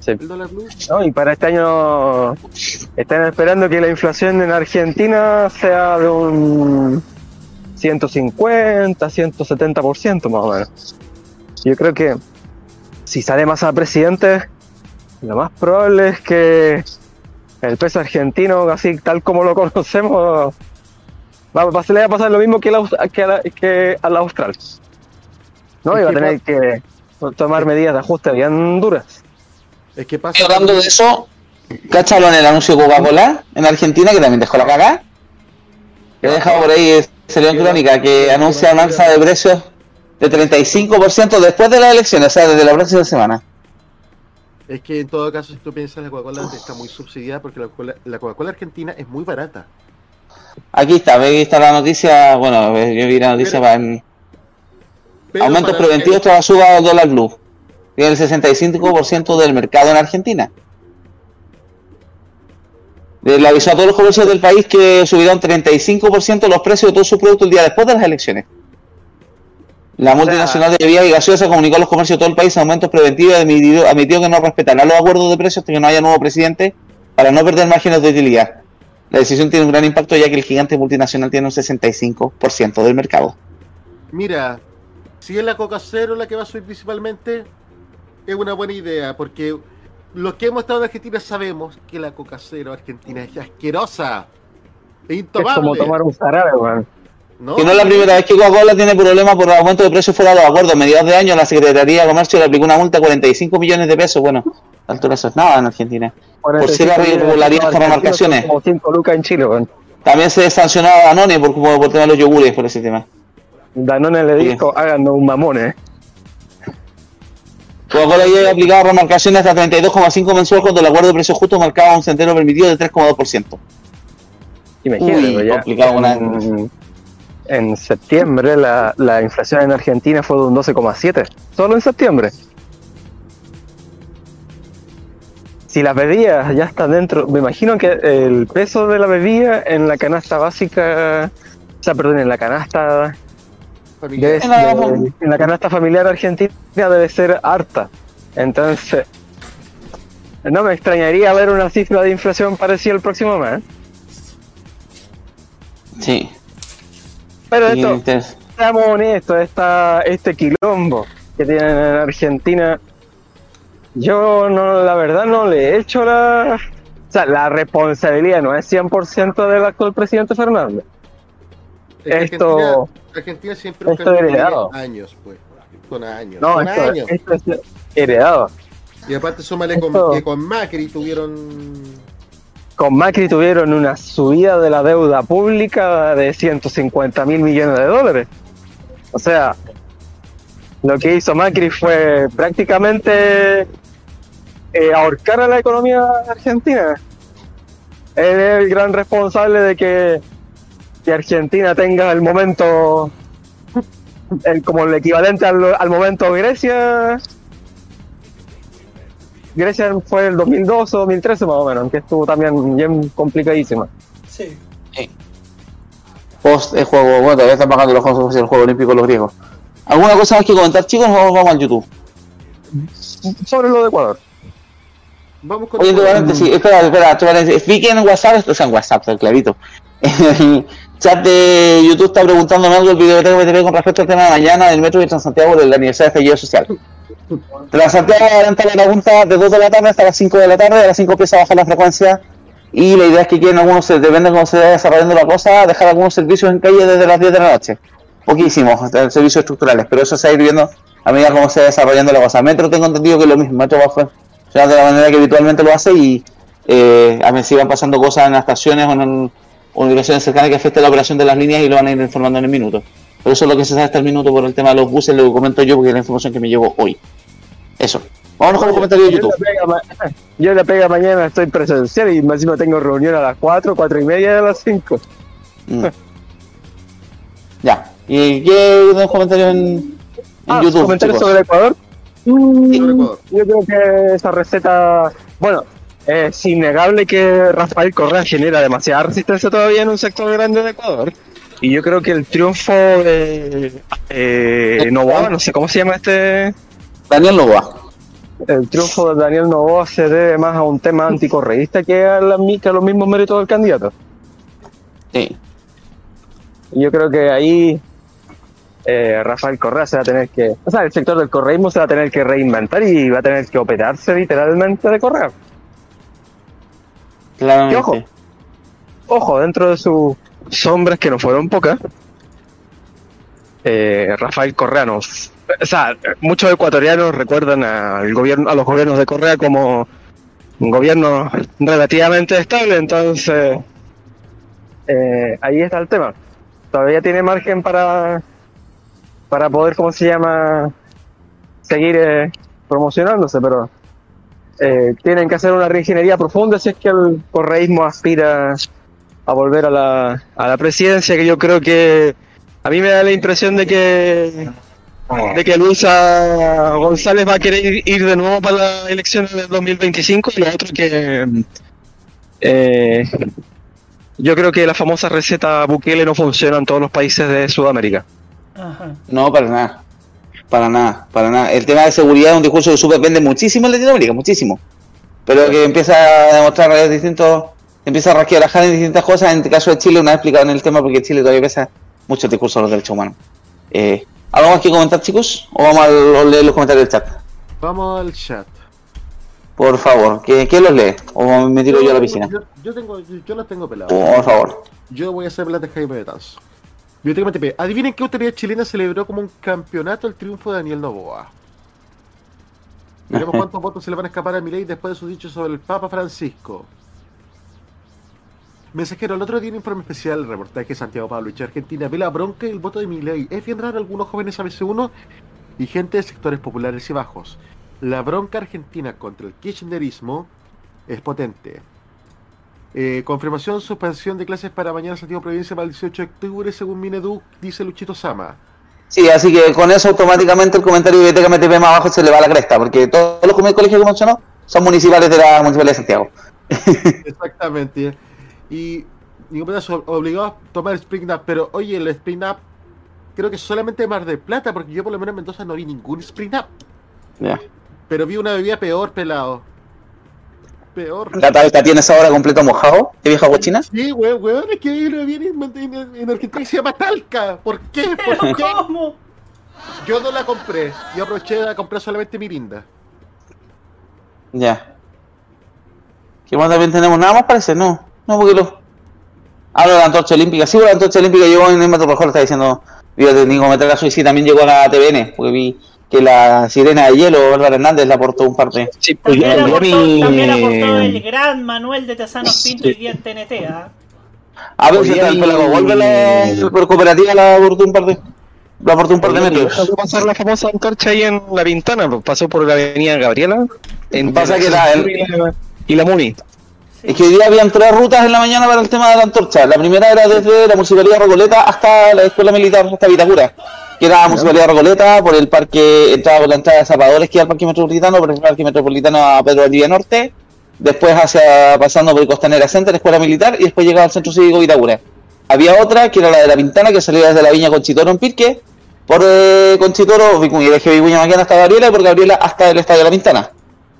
Sí. el dólar blue. No, y para este año están esperando que la inflación en Argentina sea de un 150, 170% más o menos. Yo creo que si sale más a presidente, lo más probable es que el peso argentino, así tal como lo conocemos, va, se le va a pasar lo mismo que, que, a la, que al austral. ¿No? Y va a tener que tomar medidas de ajuste bien duras. Es que pasa. Hablando de eso, ¿Cachalo en el anuncio de Coca-Cola en Argentina, que también dejó la cagada? Que he dejado por ahí, salió en crónica, que anuncia una alza de precios de 35% después de las elecciones, o sea, desde la próxima semana. Es que en todo caso, si tú piensas, la Coca-Cola está muy subsidiada porque la Coca-Cola la Coca-Cola argentina es muy barata. Aquí está, ve, aquí está la noticia, bueno, yo vi la noticia Pero- para en aumentos preventivos tras la suba del dólar blue. Tiene el 65% del mercado en Argentina. Le avisó a todos los comercios del país que subirán 35% los precios de todos sus productos el día después de las elecciones. La multinacional de bebidas y gaseosas comunicó a los comercios de todo el país aumentos preventivos y admitió, admitió que no respetará los acuerdos de precios hasta que no haya nuevo presidente para no perder márgenes de utilidad. La decisión tiene un gran impacto ya que el gigante multinacional tiene un 65% del mercado. Mira, si es la Coca Cero la que va a subir principalmente, es una buena idea, porque los que hemos estado en Argentina sabemos que la Coca Cero argentina es asquerosa. Es Es como intomable. tomar un zarabe, weón. ¿no? Que no es la primera vez que Coca-Cola tiene problemas por aumento de precios fuera de los acuerdos. Mediados de año la Secretaría de Comercio le aplicó una multa de 45 millones de pesos. Bueno, altura eso es nada en Argentina. Por si era irregularidad con remarcaciones. Como 5 lucas en Chile, weón. También se sancionó a Danone por, por, por el de los yogures, por ese tema. Danone le dijo, háganos un mamón, eh. Coca-Cola ya había aplicado remarcaciones hasta 32,5 mensual cuando el acuerdo de precios justos marcaba un centeno permitido de 3,2%. Imagínate, Uy, ya en, en septiembre la, la inflación en Argentina fue de un 12,7. Solo en septiembre. Si las bebidas ya están dentro, me imagino que el peso de la bebida en la canasta básica, o sea, perdón, en la canasta debe En la- en la canasta familiar argentina debe ser harta. Entonces, no me extrañaría ver una cifra de inflación parecida el próximo mes. Sí. Pero esto, seamos honestos, esta, este quilombo que tienen en Argentina, yo no, la verdad no le he hecho la... O sea, la responsabilidad no es 100% del actual presidente Fernández. Esto- Argentina, Argentina siempre esto heredado. años, pues. Con años. No, con esto, años. esto es heredado. Y aparte súmale con, esto- que con Macri tuvieron... Con Macri tuvieron una subida de la deuda pública de 150 mil millones de dólares. O sea, lo que hizo Macri fue prácticamente eh, ahorcar a la economía argentina. Él es el gran responsable de que, que Argentina tenga el momento, el, como el equivalente al, al momento Grecia. Grecia fue el 2012 o 2013 más o menos, que estuvo también bien complicadísima. Sí. Post el juego, bueno, todavía están bajando los juegos del juego olímpico los griegos. ¿Alguna cosa más que comentar, chicos? Nos vamos al YouTube. Sobre lo de Ecuador. Vamos con... Oye, entre paréntesis, espera, espera, que en WhatsApp, o sea, en WhatsApp, está clarito. En el chat de YouTube está preguntándome algo el video que tengo que tener con respecto al tema de mañana del metro de Transantiago del aniversario de estallido social. Transantiago adelanta la pregunta de 2 de la tarde hasta las 5 de la tarde, a las 5 empieza a bajar la frecuencia y la idea es que quieren algunos, depende de cómo se vaya desarrollando la cosa, dejar algunos servicios en calle desde las 10 de la noche. Poquísimos, hasta servicios estructurales, pero eso se va a viendo a medida cómo se va desarrollando la cosa. Metro tengo entendido que es lo mismo, Metro va a funcionar de la manera que habitualmente lo hace y eh, a ver si van pasando cosas en las estaciones o en o ubicaciones cercanas que afecten la operación de las líneas y lo van a ir informando en el minuto. Pero eso es lo que se sabe hasta el minuto por el tema de los buses, lo comento yo porque es la información que me llegó hoy. Eso. Vámonos con los comentarios de Yo YouTube. pega Yo la pega mañana, estoy presencial y encima tengo reunión a las 4, 4 y media de las 5. Mm. Ya. ¿Y qué los comentarios en, en Ah, YouTube? comentarios sobre Ecuador. Sobre Ecuador. Yo creo que esa receta, bueno, es innegable que Rafael Correa genera demasiada resistencia todavía en un sector grande de Ecuador. Y yo creo que el triunfo de eh, Novoa, no sé cómo se llama este, Daniel Novoa. el triunfo de Daniel Novoa se debe más a un tema anticorreísta que a, la, que a los mismos méritos del candidato. Sí. Y yo creo que ahí eh, Rafael Correa se va a tener que, o sea, el sector del correísmo se va a tener que reinventar y va a tener que operarse literalmente de Correa. Y ojo, ojo, dentro de sus sombras que no fueron pocas, eh, Rafael Correa nos, o sea, muchos ecuatorianos recuerdan al gobierno, a los gobiernos de Correa como un gobierno relativamente estable, entonces eh, ahí está el tema. Todavía tiene margen para, para poder, ¿cómo se llama?, seguir eh, promocionándose, pero eh, tienen que hacer una reingeniería profunda si es que el correísmo aspira a volver a la, a la presidencia, que yo creo que a mí me da la impresión de que de que Luisa González va a querer ir, de nuevo para las elecciones del 2025 y lo otro que eh, yo creo que la famosa receta Bukele no funciona en todos los países de Sudamérica. Ajá. No, para nada. Para nada, para nada. El tema de seguridad es un discurso que super vende muchísimo en Latinoamérica, muchísimo. Pero que empieza a demostrar distintos, empieza a rasquear en distintas cosas. En el caso de Chile, una vez explicado en el tema, porque Chile todavía pesa mucho el discurso de los derechos humanos. Eh, ¿Algo más que comentar, chicos? ¿O vamos a leer los comentarios del chat? Vamos al chat. Por favor, ¿quién, quién los lee? ¿O me tiro yo a la piscina? Yo, yo tengo, yo, los tengo pelados. Por favor. Yo voy a hacer plata Jaime Betanzo. Biblioteca MTP. Adivinen qué autoridad chilena celebró como un campeonato el triunfo de Daniel Novoa. Veremos cuántos votos se le van a escapar a Milei después de sus dichos sobre el Papa Francisco. Mensajero, el otro día un informe especial, reportaje de Santiago Pablo y Argentina, ve la bronca y el voto de Milei. Es bien raro algunos jóvenes ABC1 y gente de sectores populares y bajos. La bronca argentina contra el kirchnerismo es potente. Eh, confirmación, suspensión de clases para mañana Santiago Provincia para el 18 de octubre, según Mineduc, dice Luchito Sama. Sí, así que con eso automáticamente el comentario de Biblioteca MTP más abajo se le va a la cresta, porque todos los colegios que mencionó son municipales de la Municipalidad de Santiago. Exactamente. Y pedazo, obligado a tomar Spring Up, pero oye, el Spring Up creo que solamente Mar de Plata, porque yo por lo menos en Mendoza no vi ningún Spring Up. Ya. Pero vi una bebida peor, pelado. Peor. ¿La tabla tienes ahora completo mojado? ¿Qué vieja cochina? Sí, weón, weón, es que bebida en, en- en Argentina que se llama Talca. ¿Por qué? ¿Por qué? ¿Cómo? Yo no la compré. Yo aproveché a comprar solamente Mirinda. Ya. ¿Qué más también tenemos? Nada más parece, no. No, porque lo. Hablo de la antorcha olímpica. Sí, la antorcha olímpica llegó en el Metro Rojo, lo está diciendo. Viva técnico Metal Suicida también llegó a la TVN, porque vi que la sirena de hielo, Álvaro Hernández, la aportó un par de. Sí, pues También yo aportó, mi- también aportó el gran Manuel de Tesanos Pinto y día en TNT, ¿ah? A ver si está el pelago. Vuelve la cooperativa, la aportó un par de. La aportó un par de metros. pasar la famosa antorcha ahí en La Pintana, pasó por la avenida Gabriela, en Pasa que la- el- y la, y Es que hoy día habían tres rutas en la mañana para el tema de la antorcha. La primera era desde la Municipalidad de Recoleta hasta la Escuela Militar, hasta Vitacura. Que era la Municipalidad de Recoleta, por el parque, entraba por la entrada de Zapadores, que era el parque metropolitano, por el parque metropolitano a Pedro Valdivia Norte, después hacia, pasando por el Costanera Center, Escuela Militar, y después llegaba al Centro Cívico Vitacura. Había otra, que era la de la Pintana, que salía desde la Viña Conchitoro en Pirque, por eh, Conchitoro, Vicuña, y desde Vicuña Maquena hasta Gabriela, y por Gabriela hasta el Estadio de la Pintana.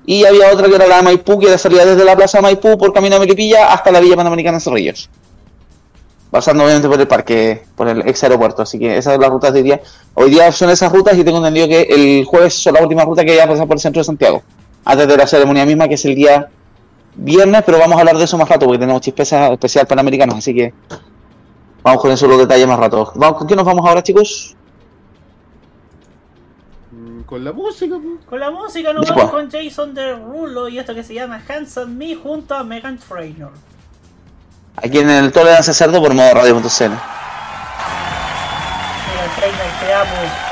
Y había otra que era la Maipú, que era salida desde la Plaza Maipú por camino a Melipilla hasta la Villa Panamericana Cerrillos. Pasando obviamente por el parque, por el ex aeropuerto. Así que esas son las rutas de día. Hoy día son esas rutas y tengo entendido que el jueves son las últimas rutas que ya pasan por el centro de Santiago. Antes de la ceremonia misma, que es el día viernes, pero vamos a hablar de eso más rato porque tenemos chispeza especial panamericanos. Así que vamos con eso los detalles más rato. ¿Vamos, ¿Con qué nos vamos ahora, chicos? Con la música. Con la música nos vamos con Jason Derulo y esto que se llama Hands on Me junto a Megan Trainor. Aquí en el Tolerancia Cerdo por modo radio.cl. Megan Trainor, te amo.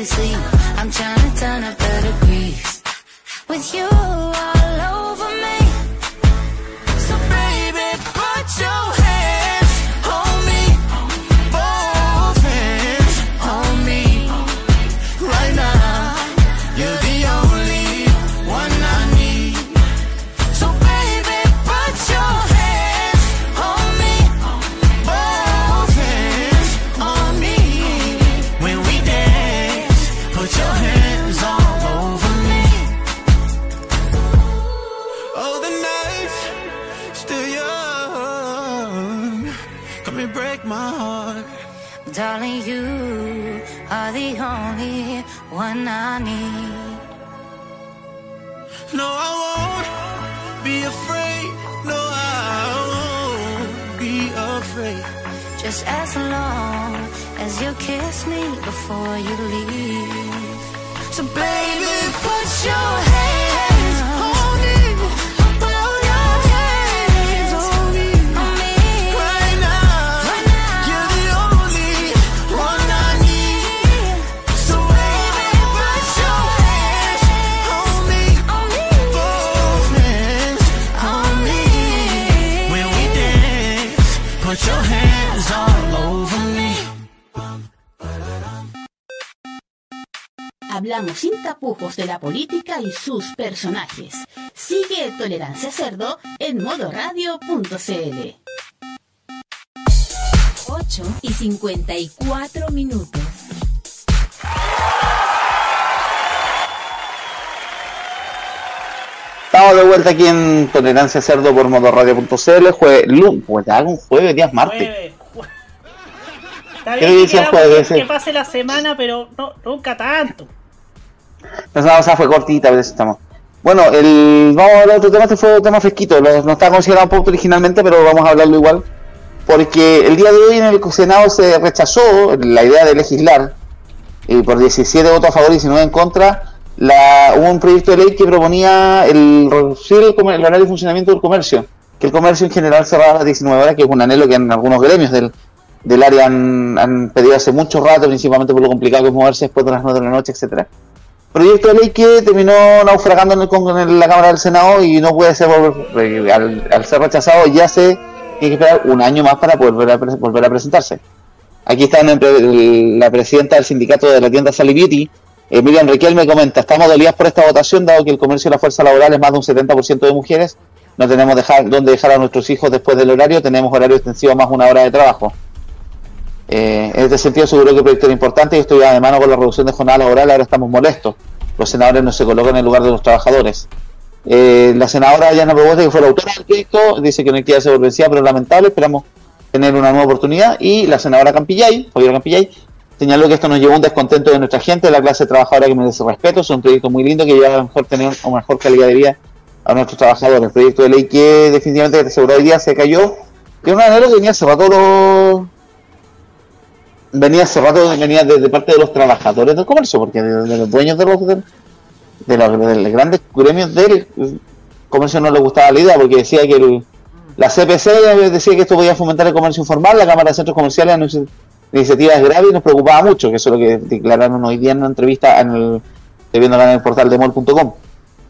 trying sleep. I'm trying to turn a better grease with you. De la política y sus personajes. Sigue Tolerancia Cerdo en modoradio.cl. 8 y 54 minutos. Estamos de vuelta aquí en Tolerancia Cerdo por modoradio.cl. Jueves, lunes, pues ya un jueves, día es martes. Jueves, jue- Está ¿Qué bien que, dice el queramos jueves? que- que pase la semana, pero no, nunca tanto. La semana pasada fue cortita, pero eso estamos. Bueno, el, vamos a hablar de otro tema, este fue un tema fresquito, no estaba considerado poco originalmente, pero vamos a hablarlo igual. Porque el día de hoy en el Senado se rechazó la idea de legislar, y por 17 votos a favor y 19 en contra, la, hubo un proyecto de ley que proponía el reducir el, el horario de funcionamiento del comercio, que el comercio en general cerrara a las 19 horas, que es un anhelo que en algunos gremios del, del área han, han pedido hace mucho rato, principalmente por lo complicado que es moverse después de las 9 de la noche, etcétera proyecto de ley que terminó naufragando en, el en la Cámara del Senado y no puede ser eh, al, al ser rechazado ya se tiene que esperar un año más para volver a, volver a presentarse. Aquí está la presidenta del sindicato de la tienda Sally Beauty, Miriam Requiel, me comenta, estamos dolidas por esta votación, dado que el comercio y la fuerza laboral es más de un 70% de mujeres, no tenemos dejar, dónde dejar a nuestros hijos después del horario, tenemos horario extensivo más una hora de trabajo. Eh, en este sentido, seguro que el proyecto era importante y estoy de mano con la reducción de jornada laboral. Ahora estamos molestos. Los senadores no se colocan en el lugar de los trabajadores. Eh, la senadora Yana Proboste, que fue la autora del proyecto, dice que no hay que darse por vencida, pero lamentable. Esperamos tener una nueva oportunidad. Y la senadora Campillay, Fabiola Campillay, señaló que esto nos llevó a un descontento de nuestra gente, de la clase trabajadora que merece respeto. Es un proyecto muy lindo que lleva a mejor tener una mejor calidad de vida a nuestros trabajadores. El proyecto de ley que definitivamente se hoy día se cayó, que es un anhelo que venía hace rato los venía hace rato venía de, de parte de los trabajadores del comercio, porque de, los dueños de los, de, los, de los grandes gremios del comercio no les gustaba la idea, porque decía que la CPC decía que esto podía fomentar el comercio informal, la Cámara de Centros Comerciales anunció iniciativas graves y nos preocupaba mucho, que eso es lo que declararon hoy día en una entrevista en el, viéndola en el portal de mol.com.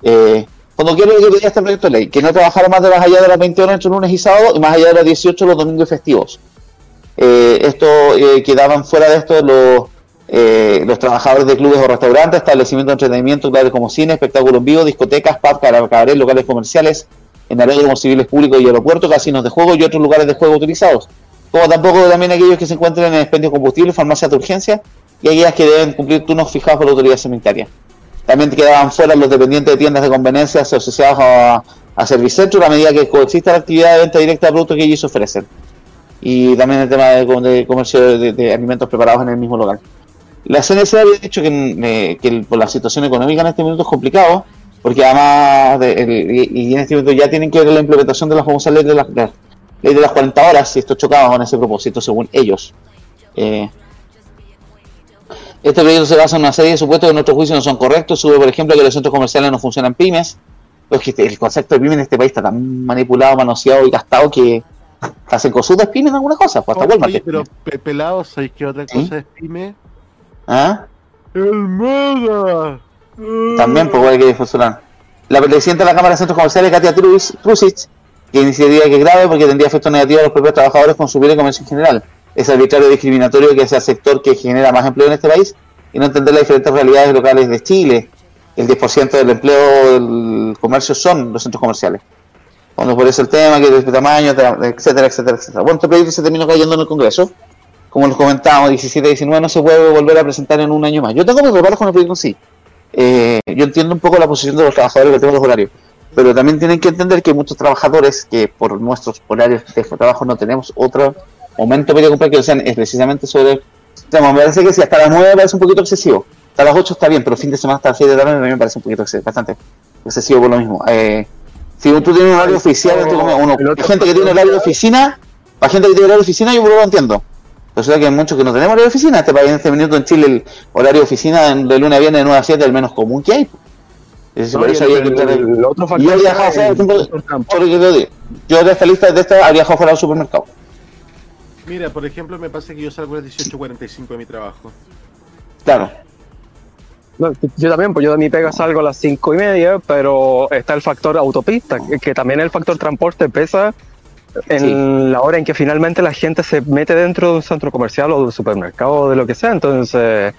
Eh, cuando quiero que pedía este proyecto de ley, que no trabajara más de más allá de las 20 horas entre lunes y sábado y más allá de las 18 los domingos festivos. Eh, esto eh, quedaban fuera de esto los, eh, los trabajadores de clubes o restaurantes, establecimientos de entretenimiento, tales como cine, espectáculos en vivo, discotecas, pub, cara- cabaret, locales comerciales, en aeródromos civiles públicos y aeropuertos, casinos de juego y otros lugares de juego utilizados. Como tampoco también aquellos que se encuentren en expendio de combustible, farmacias de urgencia y aquellas que deben cumplir turnos fijados por la autoridad sanitaria. También quedaban fuera los dependientes de tiendas de conveniencia asociados a, a Servicentro, a medida que coexista la actividad de venta directa de productos que ellos ofrecen. Y también el tema de, de comercio de, de alimentos preparados en el mismo local. La CNC había dicho que, eh, que por la situación económica en este momento es complicado, porque además, de- el- y, en este momento ya tienen que ver la implementación de la famosa ley de las, de, ley de las 40 horas, y esto chocaba con ese propósito, según ellos. Eh, este proyecto se basa en una serie de supuestos que en nuestro juicio no son correctos. Sube, por ejemplo, que los centros comerciales no funcionan pymes. Pues que el concepto de pyme en este país está tan manipulado, manoseado y gastado que hacen cosudas pymes en algunas cosas, pues hasta Walmart. Pero pelados, ¿sabéis qué otra cosa es pyme? ¿Ah? El MODA. También, pues, igual que funcionar. La presidenta de la Cámara de Centros Comerciales, Katia Trus- Trusic, que iniciativa que grave porque tendría efectos negativos a los propios trabajadores, consumidores y comercio en general. Es arbitrario y discriminatorio que sea el sector que genera más empleo en este país y no entender las diferentes realidades locales de Chile. El 10% del empleo del comercio son los centros comerciales. Cuando eso el tema, que de tamaño, etcétera, etcétera, etcétera. Bueno, este proyecto se terminó cayendo en el Congreso. Como les comentábamos, 17 y 19 no se puede volver a presentar en un año más. Yo tengo mis reparos con el proyecto en sí. Eh, yo entiendo un poco la posición de los trabajadores del tema los horarios, pero también tienen que entender que muchos trabajadores que por nuestros horarios de trabajo no tenemos otro momento para comprar que no sean es precisamente sobre. Me parece que si hasta las 9 me parece un poquito excesivo. Hasta las 8 está bien, pero fin de semana hasta las 7 de la tarde me parece un poquito exces- bastante excesivo por lo mismo. Eh, si tú tienes un horario oficial, uno, hay gente que tiene horario de oficina, para gente que tiene horario de oficina yo por lo entiendo. Resulta que hay muchos que no tenemos horario de oficina. Este país en este minuto en Chile el horario de oficina de lunes a viernes de 9 a 7 es el menos común que hay. Es- No, por y eso el- había que entrar el- el otro y factor yo he viajado fuera, el por ejemplo, solo que te digo, yo de esta lista de esta había viajado fuera del supermercado. Mira, por ejemplo, me pasa que yo salgo a las 18.45 de mi trabajo. Claro. No, yo también, pues yo de mi pega salgo a las cinco y media, pero está el factor autopista, que, también el factor transporte pesa en la hora en que finalmente la gente se mete dentro de un centro comercial o de un supermercado o de lo que sea. Entonces,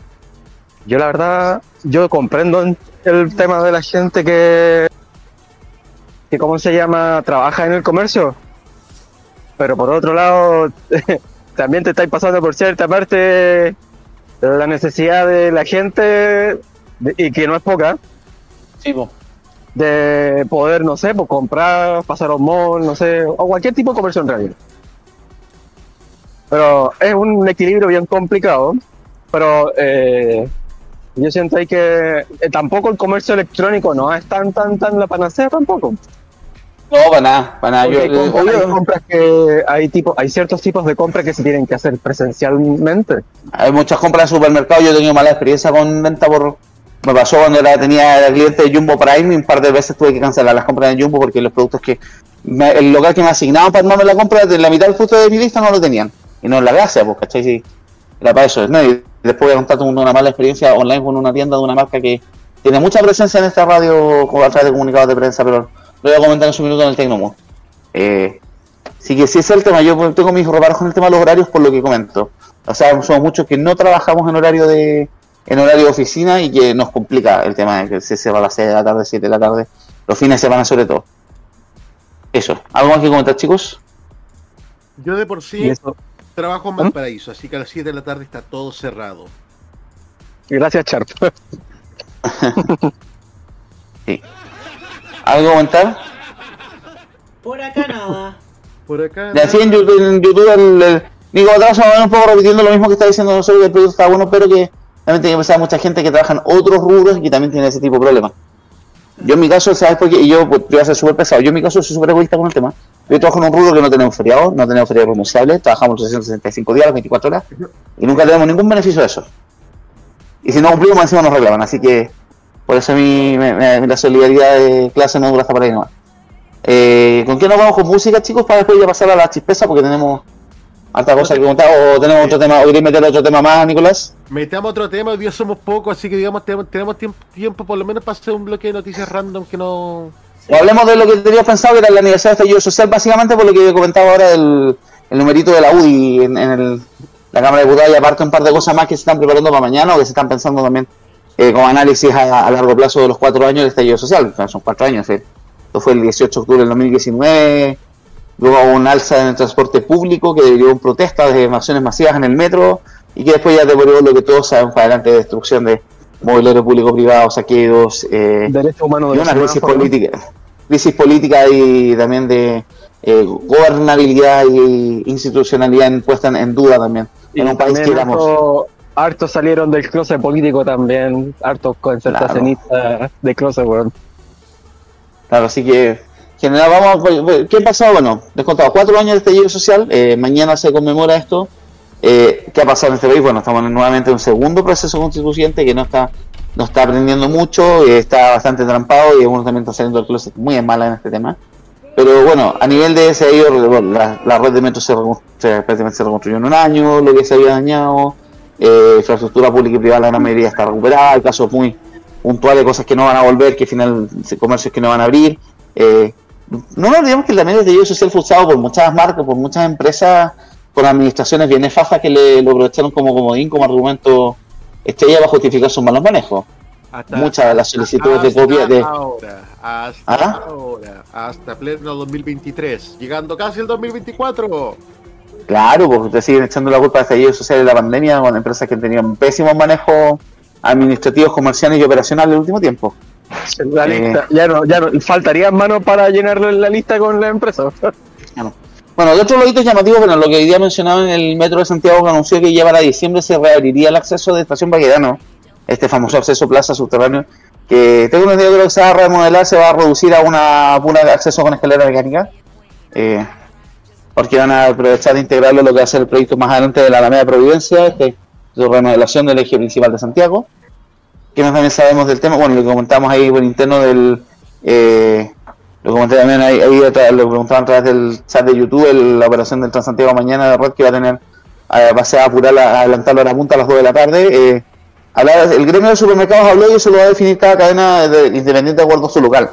yo la verdad, yo comprendo el tema de la gente que, que ¿cómo se llama?, trabaja en el comercio. Pero por otro lado, también te estáis pasando por cierta parte la necesidad de la gente, de- y que no es poca, de poder, no sé, pues comprar, pasar a un mall, no sé, o cualquier tipo de comercio en realidad. Pero es un equilibrio bien complicado, pero eh, yo siento ahí que eh, tampoco el comercio electrónico no es tan, tan, tan la panacea tampoco. No, para nada, para nada. Yo, hay, compras, que hay tipo, hay ciertos tipos de compras que se tienen que hacer presencialmente. Hay muchas compras en supermercados, yo he tenido mala experiencia con venta por... Me pasó cuando era, tenía cliente de Jumbo Prime y un par de veces tuve que cancelar las compras de Jumbo porque los productos que... me- el local que me asignaban para armarme la compra, de la mitad del justo de mi lista no lo tenían. Y no es la gracia, pues, ¿cachai? Era para eso. ¿no? Y después voy a contar una, mala experiencia online con una tienda de una marca que tiene mucha presencia en esta radio a través de comunicados de prensa, pero lo voy a comentar en su minuto en el Tecnomo. Eh, sí que sí es el tema, yo tengo mis reparos con el tema de los horarios por lo que comento. O sea, somos muchos que no trabajamos en horario de en horario de oficina y que nos complica el tema de que se se va a las 6 de la tarde, 7 de la tarde, los fines de semana sobre todo. Eso. ¿Algo más que comentar, chicos? Yo de por sí trabajo en Valparaíso, así que a las 7 de la tarde está todo cerrado. Gracias, Charp. Sí. ¿Algo que comentar? Por acá nada. Por acá. Ya, sí, en YouTube, en YouTube el, el Nico Atraso un poco repitiendo lo mismo que está diciendo nosotros, que el proyecto está bueno, pero que también tiene que pensar mucha gente que trabaja en otros rubros y que también tiene ese tipo de problemas. Yo en mi caso, ¿sabes por qué? Y yo pues, voy a ser súper pesado. Yo en mi caso soy súper egoísta con el tema. Yo trabajo en un rubro que no tenemos feriado, no tenemos feriado renunciable, trabajamos los 365 días, las 24 horas, y nunca tenemos ningún beneficio de eso. Y si no cumplimos, encima nos reclaman. Así que por eso mi, me- me- la solidaridad de clase no dura hasta para ahí nomás. Eh, ¿Con qué nos vamos con música, chicos? Para después ya pasar a la chispeza, porque tenemos harta cosa que contar. O tenemos otro tema, o queréis meter otro tema más, Nicolás. Metamos otro tema, hoy día somos pocos, así que digamos tenemos, tenemos tiempo, tiempo por lo menos para hacer un bloque de noticias random que no... O hablemos de lo que tenías pensado, que era el aniversario de estallido social, básicamente por lo que comentaba ahora del el numerito de la UDI en, en el- la Cámara de Diputados y aparte un par de cosas más que se están preparando para mañana o que se están pensando también eh, como análisis a, a largo plazo de los cuatro años del estallido social. Son cuatro años. eh. Esto fue el 18 de octubre del 2019. Luego hubo un alza en el transporte público que derivó en protestas de evasión masivas en el metro y que después ya derivó lo que todos sabemos para adelante, destrucción de mobiliario público-privado, saqueos, eh, Derechos humanos y de una los crisis política, crisis política y también de eh, gobernabilidad y institucionalidad puesta en, duda también. En un país que También éramos harto- hartos salieron del closet político también, hartos concertacionistas de closet, weón. Claro, así que, en general, pues, ¿qué ha pasado? Bueno, les contaba, cuatro años de estallido social, eh, mañana se conmemora esto. Eh, ¿Qué ha pasado en este país? Bueno, estamos en- nuevamente en un segundo proceso constituyente que no está no está aprendiendo mucho, eh, está bastante trampado y uno también está saliendo del closet muy en mala en este tema. Pero bueno, a nivel de ese, bueno, la, red de metro se, se reconstruyó en un año, lo que se había dañado, eh, infraestructura pública y privada, la gran mayoría está recuperada, hay casos muy puntuales, cosas que no van a volver, que al final, comercios que no van a abrir. eh, no nos olvidemos que el también el estallido social fue usado por muchas marcas, por muchas empresas, por administraciones bien nefastas que le, lo aprovecharon como comodín, como argumento estrella para justificar sus malos manejos. Hasta- Muchas de las solicitudes de copia de... ahora, hasta ¿Ah? ahora, hasta pleno 2023, llegando casi el 2024. Claro, porque te siguen echando la culpa de estallido social de la pandemia con empresas que tenían pésimos manejos administrativos, comerciales y operacionales en el último tiempo. La Eh. lista, ya no, ya no, faltarían manos para llenar la lista con la empresa. Bueno, de otros logitos llamativos, bueno, lo que hoy día mencionaba en el Metro de Santiago, que anunció que ya para diciembre se reabriría el acceso de Estación Baquedano, este famoso acceso plaza subterráneo, que tengo que lo que se va a remodelar se va a reducir a una pura de acceso con escalera mecánica, eh, porque van a aprovechar de integrarlo lo que va a ser el proyecto más adelante de la Alameda Providencia, este, de remodelación del eje principal de Santiago. Que más también sabemos del tema? Bueno, lo que comentamos ahí por interno del... Eh, lo comenté también ahí, ahí lo preguntaban a través del chat de YouTube, la operación del Transantiago mañana de red que va a tener, eh, va a ser apurar, a adelantarlo a la punta a las 2 de la tarde. Eh, el gremio de supermercados habló y eso lo va a definir cada cadena de- independiente de acuerdo a su local.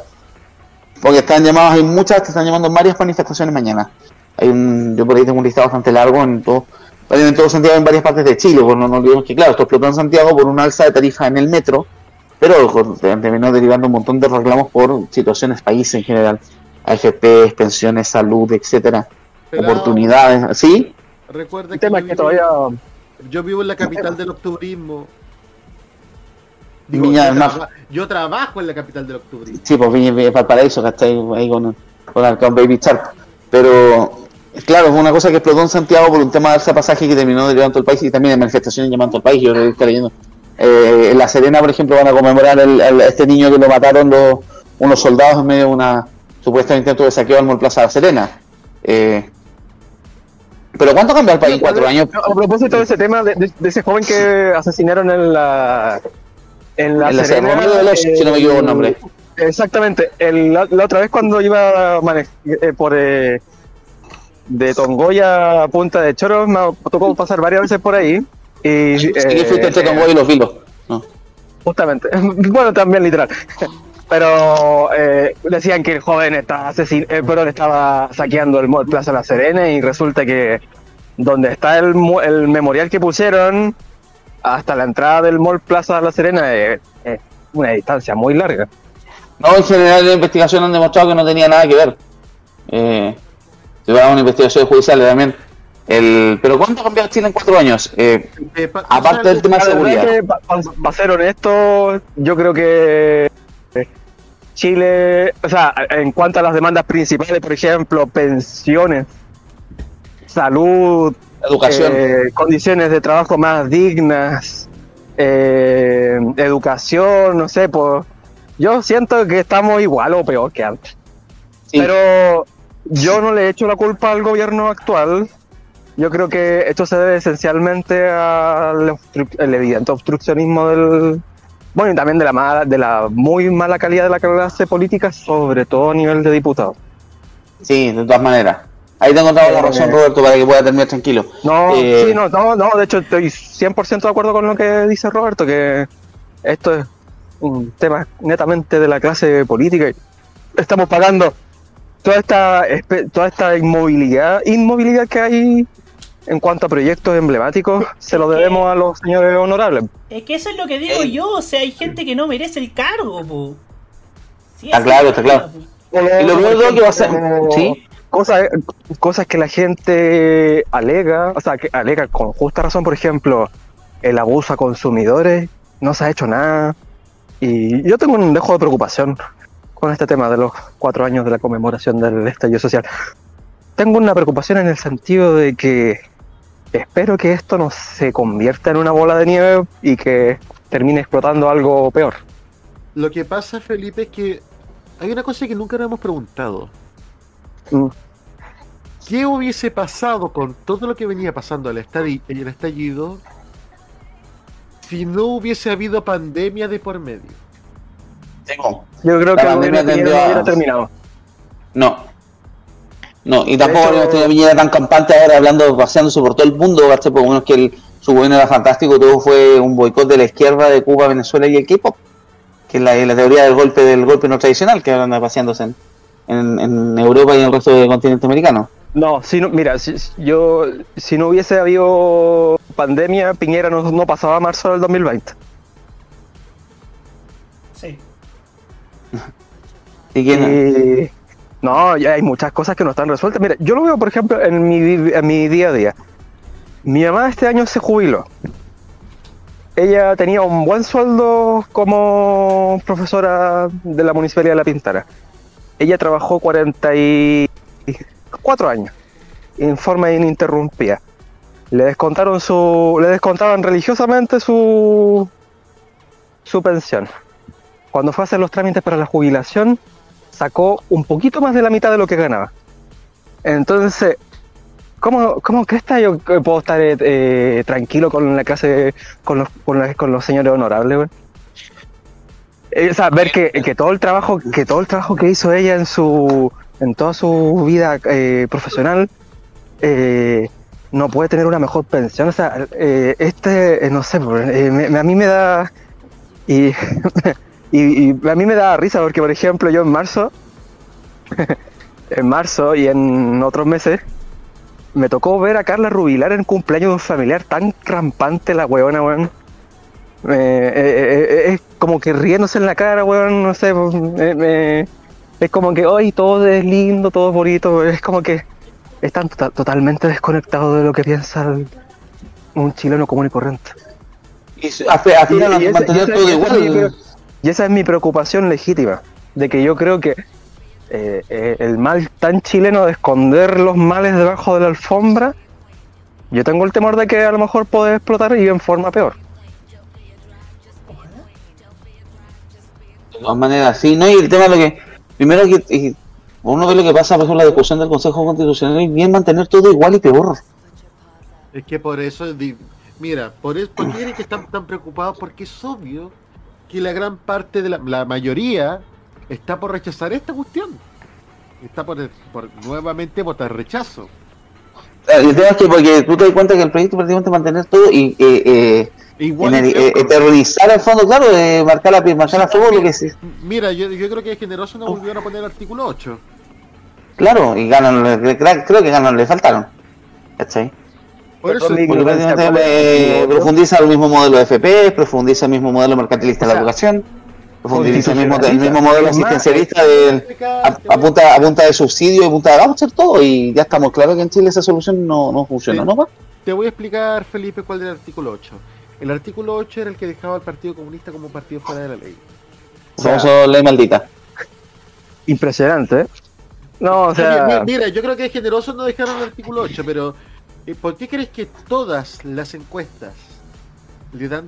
Porque están llamados, hay muchas que están llamando varias manifestaciones mañana. Hay un, yo por ahí tengo un listado bastante largo en todo, en todo Santiago, en varias partes de Chile, pues no nos olvidemos que claro, esto explotó en Santiago por una alza de tarifa en el metro, pero terminó derivando un montón de reclamos por situaciones país en general, AFP, pensiones, salud, etcétera, oportunidades, ¿sí? Recuerda El tema yo es que vivo- todavía Yo vivo en la capital del octubrismo. Viña yo, del Mar. traba- yo trabajo en la capital del octubrismo. Sí, pues Viña Viña Valparaíso, que está ahí, ahí con, con, con Baby Shark. Pero, claro, fue una cosa que explotó en Santiago por un tema de alza de pasaje que terminó todo el país y también de manifestaciones llamando al país. Yo que está leyendo. Eh, en La Serena, por ejemplo, van a conmemorar el, el- este niño que lo mataron los, unos soldados en medio de una supuesta intento de saqueo al Plaza La Serena. Eh, pero ¿cuánto cambió el país en cuatro años? A propósito de ese tema, de, de- de ese joven que asesinaron en la. En la, En la Serena, Serena de los, si no me equivoco el nombre. Exactamente. El- la, la otra vez cuando iba mane- eh, por eh, de Tongoya a Punta de Choro, me tocó pasar varias veces por ahí. Y, Sí, eh, fuiste entre Tongoy y los Vilos. No. Justamente. Bueno, también literal. Pero eh, decían que el joven estaba asesin eh, perdón, estaba saqueando el mall Plaza La Serena y resulta que donde está el, el memorial que pusieron hasta la entrada del mall Plaza La Serena es, es una distancia muy larga. No, en general la investigación han demostrado que no tenía nada que ver. Eh, se va a una investigación judicial también. El, pero ¿cuánto ha cambiado Chile en cuatro años? Eh, Eh, pa- aparte del tema de seguridad. que, pa- para ser honesto, yo creo que eh, Chile, o sea, en cuanto a las demandas principales, por ejemplo, pensiones, salud, Educación. eh, condiciones de trabajo más dignas, educación, no sé, pues yo siento que estamos igual o peor que antes. Sí. Pero yo no le echo la culpa al gobierno actual. Yo creo que esto se debe esencialmente al el evidente obstruccionismo del bueno y también de la mala, de la muy mala calidad de la clase política, sobre todo a nivel de diputados. Sí, de todas maneras. Ahí te he encontrado la Eh, razón, Roberto, para que pueda terminar tranquilo. No, Eh, sí, no, no, no, de hecho estoy 100% de acuerdo con lo que dice Roberto, que esto es un tema netamente de la clase política. Estamos pagando toda esta toda esta inmovilidad, inmovilidad que hay en cuanto a proyectos emblemáticos, se lo debemos a los señores honorables. Es que eso es lo que digo yo, o sea, hay gente que no merece el cargo, po. Sí, Está claro, es, está claro. po. Y lo todo que va a ser. Sí, Cosas, cosas que la gente alega, o sea, que alega con justa razón, por ejemplo, el abuso a consumidores, no se ha hecho nada. Y yo tengo un dejo de preocupación con este tema de los cuatro años de la conmemoración del estallido social. Tengo una preocupación en el sentido de que espero que esto no se convierta en una bola de nieve y que termine explotando algo peor. Lo que pasa, Felipe, es que hay una cosa que nunca nos hemos preguntado. Mm. ¿Qué hubiese pasado con todo lo que venía pasando al el estallido si no hubiese habido pandemia de por medio? Tengo. Yo creo La que pandemia hubiera- tendió a- hubiera terminado. No. No, y tampoco hecho- hemos tenido a Piñera tan campante ahora hablando, paseándose por todo el mundo, ¿cachai? Por lo menos que el- su gobierno era fantástico, todo fue un boicot de la izquierda de Cuba, Venezuela y el K-pop, que es la, la teoría del golpe del golpe no tradicional que anda paseándose en, en, en Europa y en el resto del continente americano. No, si no, mira, si, si- yo, si no hubiese habido pandemia, Piñera no, no pasaba a marzo del 2020. Sí. Y- no, ya hay muchas cosas que no están resueltas. Mira, yo lo veo, por ejemplo, en mi, en mi día a día. Mi mamá este año se jubiló. Ella tenía un buen sueldo como profesora de la Municipalidad de La Pintana. Ella trabajó 44 años en forma ininterrumpida. Le descontaron su, le descontaban religiosamente su, su pensión. Cuando fue a hacer los trámites para la jubilación, sacó un poquito más de la mitad de lo que ganaba. Entonces, ¿cómo, cómo crees que yo puedo estar eh, eh, tranquilo con la clase, con los, con, la- con los señores honorables, güey? Eh, o sea, ver que, que todo el trabajo, que todo el trabajo que hizo ella en su, en toda su vida eh, profesional, eh, no puede tener una mejor pensión. O sea, eh, este, no sé, eh, me- me- a mí me da y, y, y a mí me da risa porque, por ejemplo, yo en marzo, en marzo y en otros meses, me tocó ver a Carla Rubilar en cumpleaños de un familiar tan rampante la weona, weón. Eh, eh, eh, eh, es como que riéndose en la cara, weón, no sé, es como que hoy todo es lindo, todo es bonito, es como que están tota- totalmente desconectados de lo que piensa el- un chileno común y corriente. y su- afi- aspiran a Y- y esa- mantener todo igual. Y esa es mi preocupación legítima, de que yo creo que eh, eh, el mal tan chileno de esconder los males debajo de la alfombra, yo tengo el temor de que a lo mejor puede explotar y en forma peor. De todas maneras, sí, ¿no? Y el tema de lo que. Primero que. y uno ve lo que pasa, por ejemplo, la discusión del Consejo Constitucional y bien mantener todo igual y peor. Es que por eso, mira, por eso, ¿por qué creen que están tan preocupados? Porque es obvio que la gran parte de la, la mayoría está por rechazar esta cuestión. Está por, por nuevamente votar rechazo. El tema es que porque tú te das cuenta que el proyecto prácticamente mantener todo y eh, eh, Igual en el- eh, terrorizar al fondo, claro, eh, marcar la marcar a fuego lo que sí. Mira, yo, yo creo que es generoso no volvieron a poner el artículo 8. Claro, y ganan, creo que ganan, le faltaron. ¿Cachai? Por eso, eh, profundiza el mismo modelo de FP, profundiza el mismo modelo mercantilista de la educación, profundiza el mismo, el mismo modelo asistencialista del, a, a punta, a punta de subsidio y a punta de voucher, todo, y ya estamos claros que en Chile esa solución no, no funciona, Sí. ¿no? pa? Te voy a explicar, Felipe, cuál era el artículo 8. El artículo 8 era el que dejaba al Partido Comunista como partido fuera de la ley. Famoso ley maldita. Impresionante, ¿eh? No, o sea, mi- Mira, yo creo que es generoso no dejar el artículo 8, pero ¿por qué crees que todas las encuestas le dan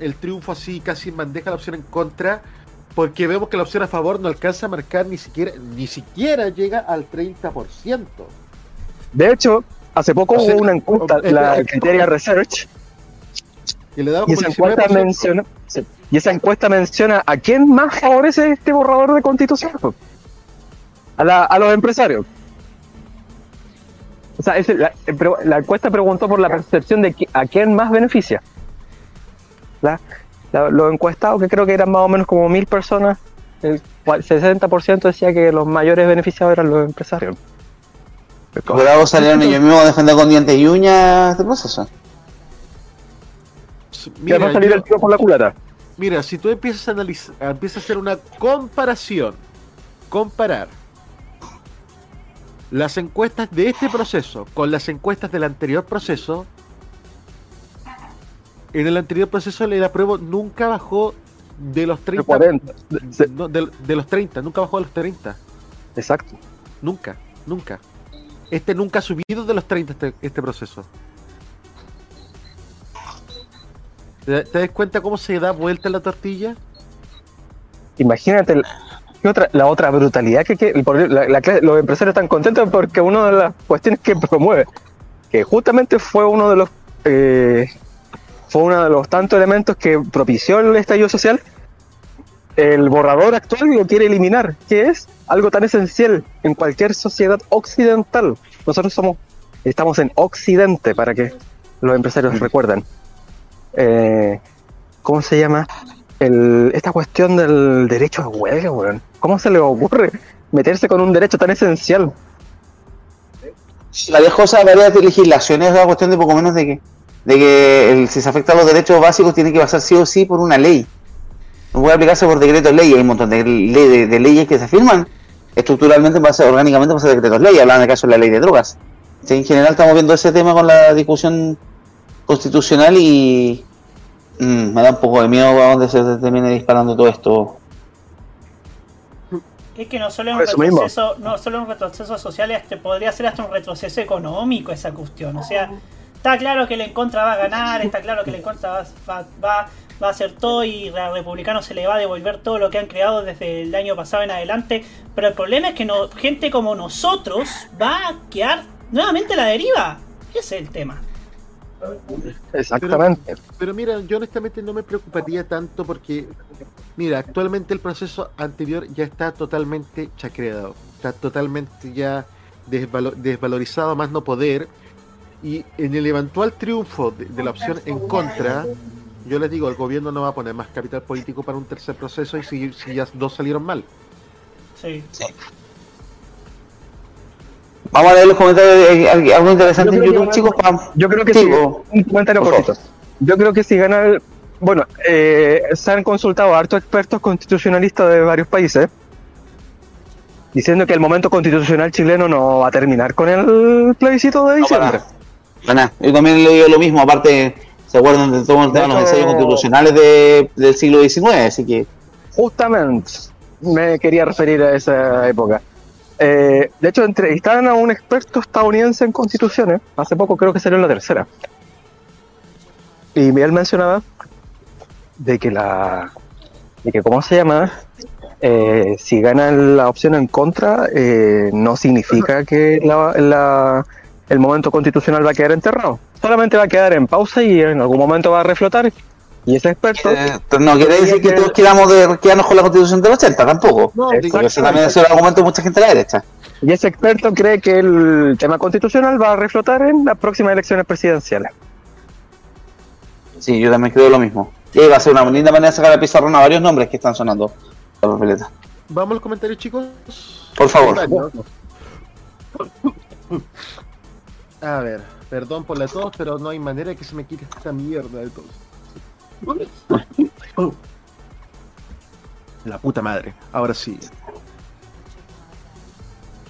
el triunfo así casi en bandeja la opción en contra? Porque vemos que la opción a favor no alcanza a marcar ni siquiera, ni siquiera llega al 30%. de hecho, hace poco O sea, hubo una encuesta, eh, la eh, Criteria Research, Y le esa el encuesta 19%. menciona, sí, y esa encuesta menciona a quién más favorece este borrador de constitución. po. A, la- a los empresarios. O sea, es la, eh, la encuesta preguntó por la percepción de a quién más beneficia. La- la- los encuestados, que creo que eran más o menos como mil personas, el cua- 60% decía que los mayores beneficiados eran los empresarios. Bravo salieron ellos mismos a defender con dientes y uñas este proceso. Mira, va a salir yo- el tiro por la culata. Mira, si tú empiezas a analizar, empiezas a hacer una comparación, comparar las encuestas de este proceso con las encuestas del anterior proceso, en el anterior proceso el apruebo nunca bajó de los 30, 40. no, de, de los 30, nunca bajó de los 30, Exacto. nunca, nunca. Este nunca ha subido de los 30 este, este proceso. ¿Te, te das cuenta cómo se da vuelta la tortilla? Imagínate el- ¿qué otra, la otra brutalidad que, que- por- la- la clase- los empresarios están contentos porque una de las cuestiones que promueve, que justamente fue uno de los eh, fue uno de los tantos elementos que propició el estallido social, el borrador actual lo quiere eliminar, que es algo tan esencial en cualquier sociedad occidental. Nosotros somos, estamos en Occidente, para que los empresarios recuerden. Eh, ¿Cómo se llama? El, esta cuestión del derecho a huelga, weón. ¿Cómo se le ocurre meterse con un derecho tan esencial? Varias cosas, varias legislaciones, es una cuestión de poco menos de que, de que si se afectan los derechos básicos tiene que pasar sí o sí por una ley. No puede aplicarse por decretos ley, hay un montón de, de, leyes que se firman estructuralmente, en base, orgánicamente, a decretos ley, hablan del caso de la ley de drogas. En general estamos viendo ese tema con la discusión constitucional y mm, me da un poco de miedo a dónde se termine disparando todo esto. Es que no solo es un mismo. retroceso, no solo un retroceso social, este podría ser hasta un retroceso económico esa cuestión. O sea, está claro que el en contra va a ganar, está claro que el en contra va, va, va, va a hacer todo y a republicano se le va a devolver todo lo que han creado desde el año pasado en adelante. Pero el problema es que no, gente como nosotros va a quedar nuevamente a la deriva. Ese es el tema. Exactamente. Pero mira, yo honestamente no me preocuparía tanto porque, mira, actualmente el proceso anterior ya está totalmente chacreado, está totalmente ya desvalo- desvalorizado, más no poder. Y en el eventual triunfo de, de la opción en contra, yo les digo, el gobierno no va a poner más capital político para un tercer proceso y si, si ya dos salieron mal. Sí. Vamos a leer los comentarios, de- algo algo interesante en YouTube, chicos. Yo creo que Sí, o- Un comentario cortito. Yo creo que si gana el. Bueno, eh, se han consultado a hartos expertos constitucionalistas de varios países diciendo que el momento constitucional chileno no va a terminar con el plebiscito de No, diciembre. Para nada. Yo también le digo lo mismo, aparte, se acuerdan de todo el tema de los ensayos constitucionales de- del siglo XIX, así que Justamente me quería referir a esa época. Eh, de hecho, entrevistaron a un experto estadounidense en constituciones. Hace poco creo que salió en la tercera. Y él mencionaba de que la. de que, ¿cómo se llama? Eh, si gana la opción en contra, eh, no significa que la- la- el momento constitucional va a quedar enterrado. Solamente va a quedar en pausa y en algún momento va a reflotar. Y ese experto. eh, no quiere decir que todos queramos de, quedarnos con la constitución del 80, tampoco. No, Porque ese también es el argumento de mucha gente de la derecha. Y ese experto cree que el tema constitucional va a reflotar en las próximas elecciones presidenciales. Sí, yo también creo lo mismo. Y va a ser una linda manera de sacar al pizarrón a varios nombres que están sonando la papeleta. Vamos a los comentarios, chicos. Por favor. A ver, perdón por la tos, pero no hay manera de que se me quite esta mierda de tos. La puta madre. Ahora sí.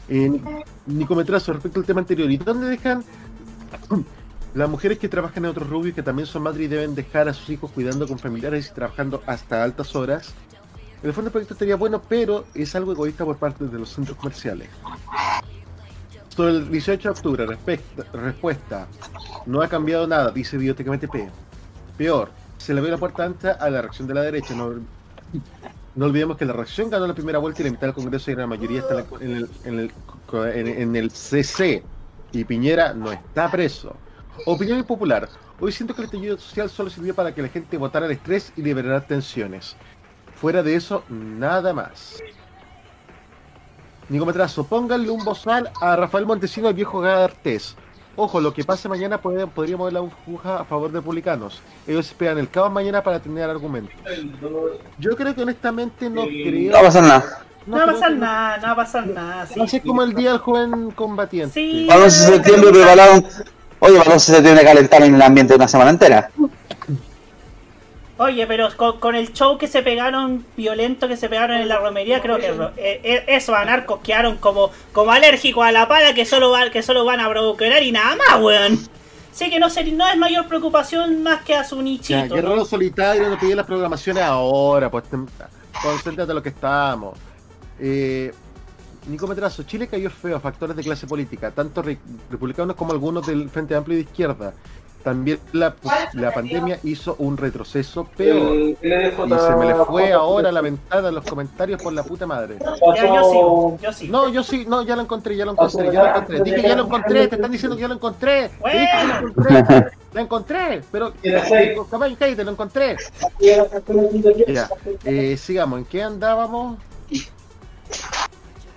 Eh, Nicometrazo, respecto al tema anterior, ¿y dónde dejan las mujeres que trabajan en otros rubios que también son madres y deben dejar a sus hijos cuidando con familiares y trabajando hasta altas horas? El fondo el proyecto estaría bueno, pero es algo egoísta por parte de los centros comerciales. Sobre el 18 de octubre, respuesta. No ha cambiado nada, dice Biblioteca MTP. Peor, se le ve la puerta ancha a la reacción de la derecha. No, olvidemos que la reacción ganó la primera vuelta y la mitad del Congreso y la mayoría está en el, en el, CC. Y Piñera no está preso. Opinión impopular. Hoy siento que el estallido social solo sirvió para que la gente votara el estrés y liberara tensiones. Fuera de eso, nada más. Nicometrazo, pónganle un bozal a Rafael Montesino, el viejo Gartés. Ojo, lo que pase mañana puede, podría mover la aguja a favor de republicanos. Ellos esperan el caos mañana para tener argumentos. Yo creo que honestamente no creo. No va a pasar nada. No va a pasar nada, no va a pasar nada. a ser como el día del joven combatiente. Sí. Para el 11 de septiembre prepararon. Oye, para el 11 de septiembre calentaron el ambiente una semana entera. Oye, pero con, con el show que se pegaron, violento que se pegaron en la romería, creo que ro- eh, eh, esos anarcos quedaron como, como alérgicos a la pala que solo, va- que solo van a provocar y nada más, weón. Sé que no, se- no es mayor preocupación más que a su Ya, nichito. Guerrero ¿no? Solitario, no pide las programaciones ahora, pues concéntrate en lo que estamos. Eh, Nico Metrazo, Chile cayó feo a factores de clase política, tanto re- republicanos como algunos del Frente Amplio y de izquierda. También la, la pandemia hizo un retroceso peor. Y se me le fue ahora la ventana en los comentarios por la puta madre. Ya, yo sigo, yo sigo. No, yo sí, no, ya lo encontré, ya lo encontré, ya lo encontré. Dije, ya lo encontré, te están diciendo que ya lo encontré. Te dije que ya lo encontré. La encontré, pero. Caballo, cállate, lo encontré. Ya, eh, sigamos, ¿en qué andábamos?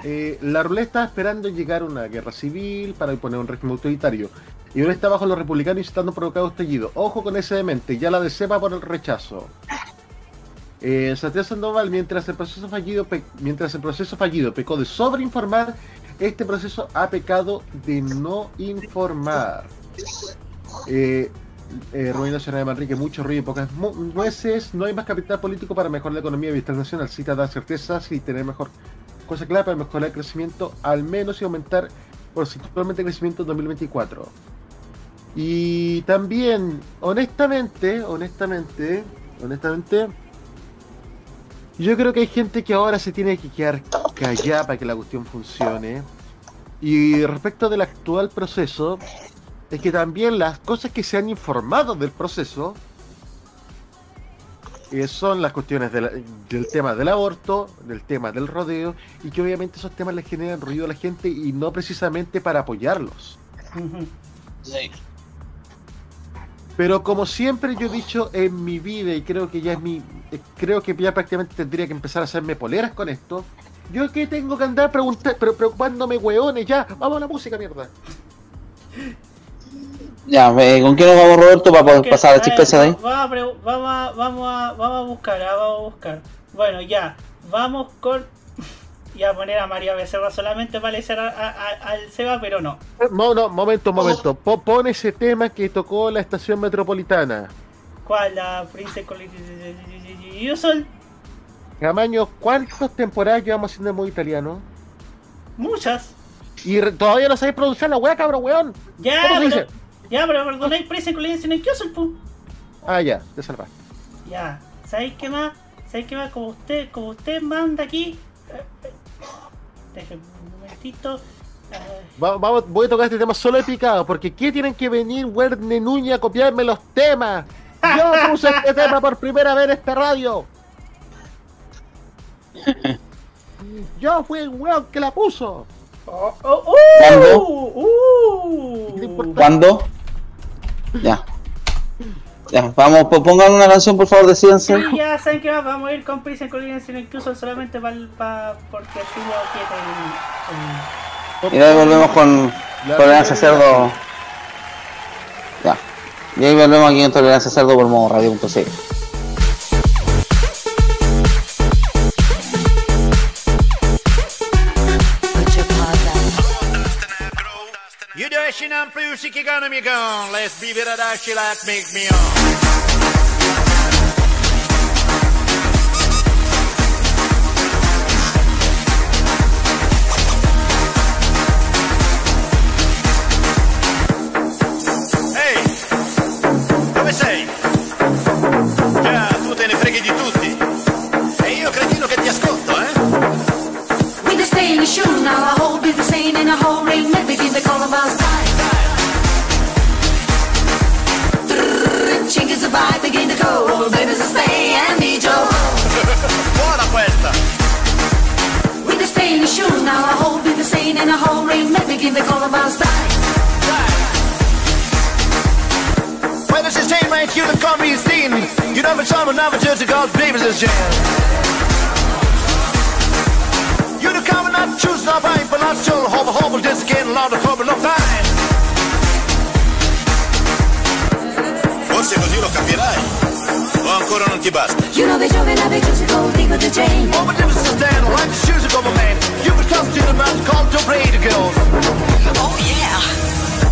Eh, la ruleta está esperando llegar a una guerra civil para imponer un régimen autoritario. Y ahora está bajo los republicanos intentando provocar un estallido. Ojo con ese demente, ya la DC va por el rechazo. Eh, Santiago Sandoval, mientras el proceso fallido, mientras el proceso fallido pecó de sobreinformar, este proceso ha pecado de no informar. Eh, eh, Nacional de Manrique, mucho ruido y pocas nueces. No hay más capital político para mejorar la economía y bienestar nacional. Cita dar certezas y tener mejor cosa clara para mejorar el crecimiento, al menos y aumentar porcentualmente el crecimiento en 2024. Y también, honestamente, honestamente, honestamente, yo creo que hay gente que ahora se tiene que quedar callada para que la cuestión funcione. Y respecto del actual proceso, es que también las cosas que se han informado del proceso eh, son las cuestiones del tema del aborto, del tema del rodeo, y que obviamente esos temas le generan ruido a la gente y no precisamente para apoyarlos. Pero como siempre yo he dicho en mi vida, y creo que ya es mi. eh, Creo que ya prácticamente tendría que empezar a hacerme poleras con esto. Yo que tengo que andar preguntar, pero preocupándome, weones, ya. Vamos a la música, mierda. Ya, eh, ¿con quién nos vamos, Roberto, para poder pasar a la chispeza de ahí? Vamos a, pre- vamos, a, vamos, a, vamos a buscar, ah, vamos a buscar. Bueno, ya, vamos con. Y a poner a María Becerra solamente para a- al Seba, pero no. No, no, momento, momento. Po- pon ese tema que tocó la estación metropolitana. ¿Cuál? La Princess Usual. Camaño, ¿cuántas temporadas llevamos haciendo muy italiano? Muchas. Y todavía no sabéis producir la weá, cabrón, weón. Ya, ¿Cómo se pero, dice? ya, pero perdonáis Princess en el Usual, pu. Ah, ya, te salvaste. Ya, ¿sabéis qué más? ¿Sabéis qué más? Como usted, como usted manda aquí. Déjenme un momentito. Va- vamos, voy a tocar este tema solo de picado, porque ¿qué tienen que venir Werner Núñez a copiarme los temas? Yo puse este tema por primera vez en esta radio. Yo fui el weón que la puso. Oh, oh, ¿Cuándo? uh, uh. ¿Cuándo? Ya. Ya, vamos, pues pongan una canción, por favor, decídense. Sí, ya saben que más, vamos a ir con Prison Collisions incluso solamente para pa, porque así lo quieren. Y ahí volvemos con Tolerancia Cerdo. Ya. Y ahí volvemos aquí en Tolerancia Cerdo por modo radio.cl. dashing, en plus, c'est qui let's be with a dash, like, make me on. Buona questa! With the stainless shoes, now I hold be the same in a whole ring, let begin the call about style. Well, this is Jane, mate, you done call me Steen. You never saw me, never just called babies as jam. You the common not choose no right, but not sure hope hope this again, a lot of trouble, no time. Forse così lo capirai. O ancora non ti basta. You know the joke and I be just go deep with the chain. Oh, but this is stand like the shoes of a man. You can come to the man called to play the girls. Oh, yeah.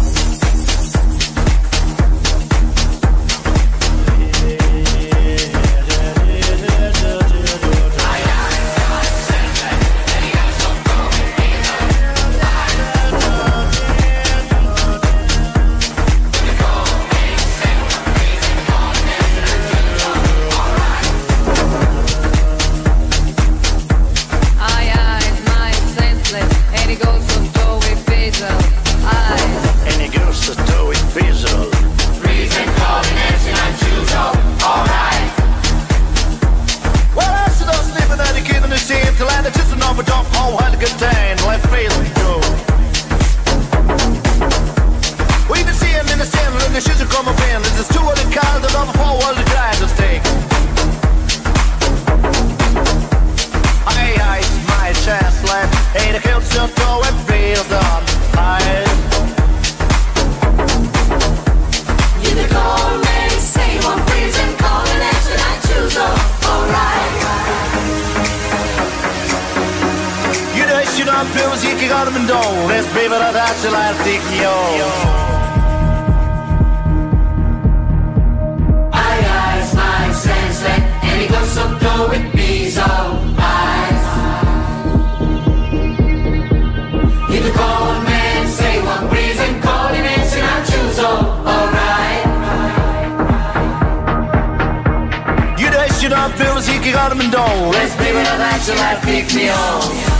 Gerade mit Dong. Let's bring with a I feel like pick me on.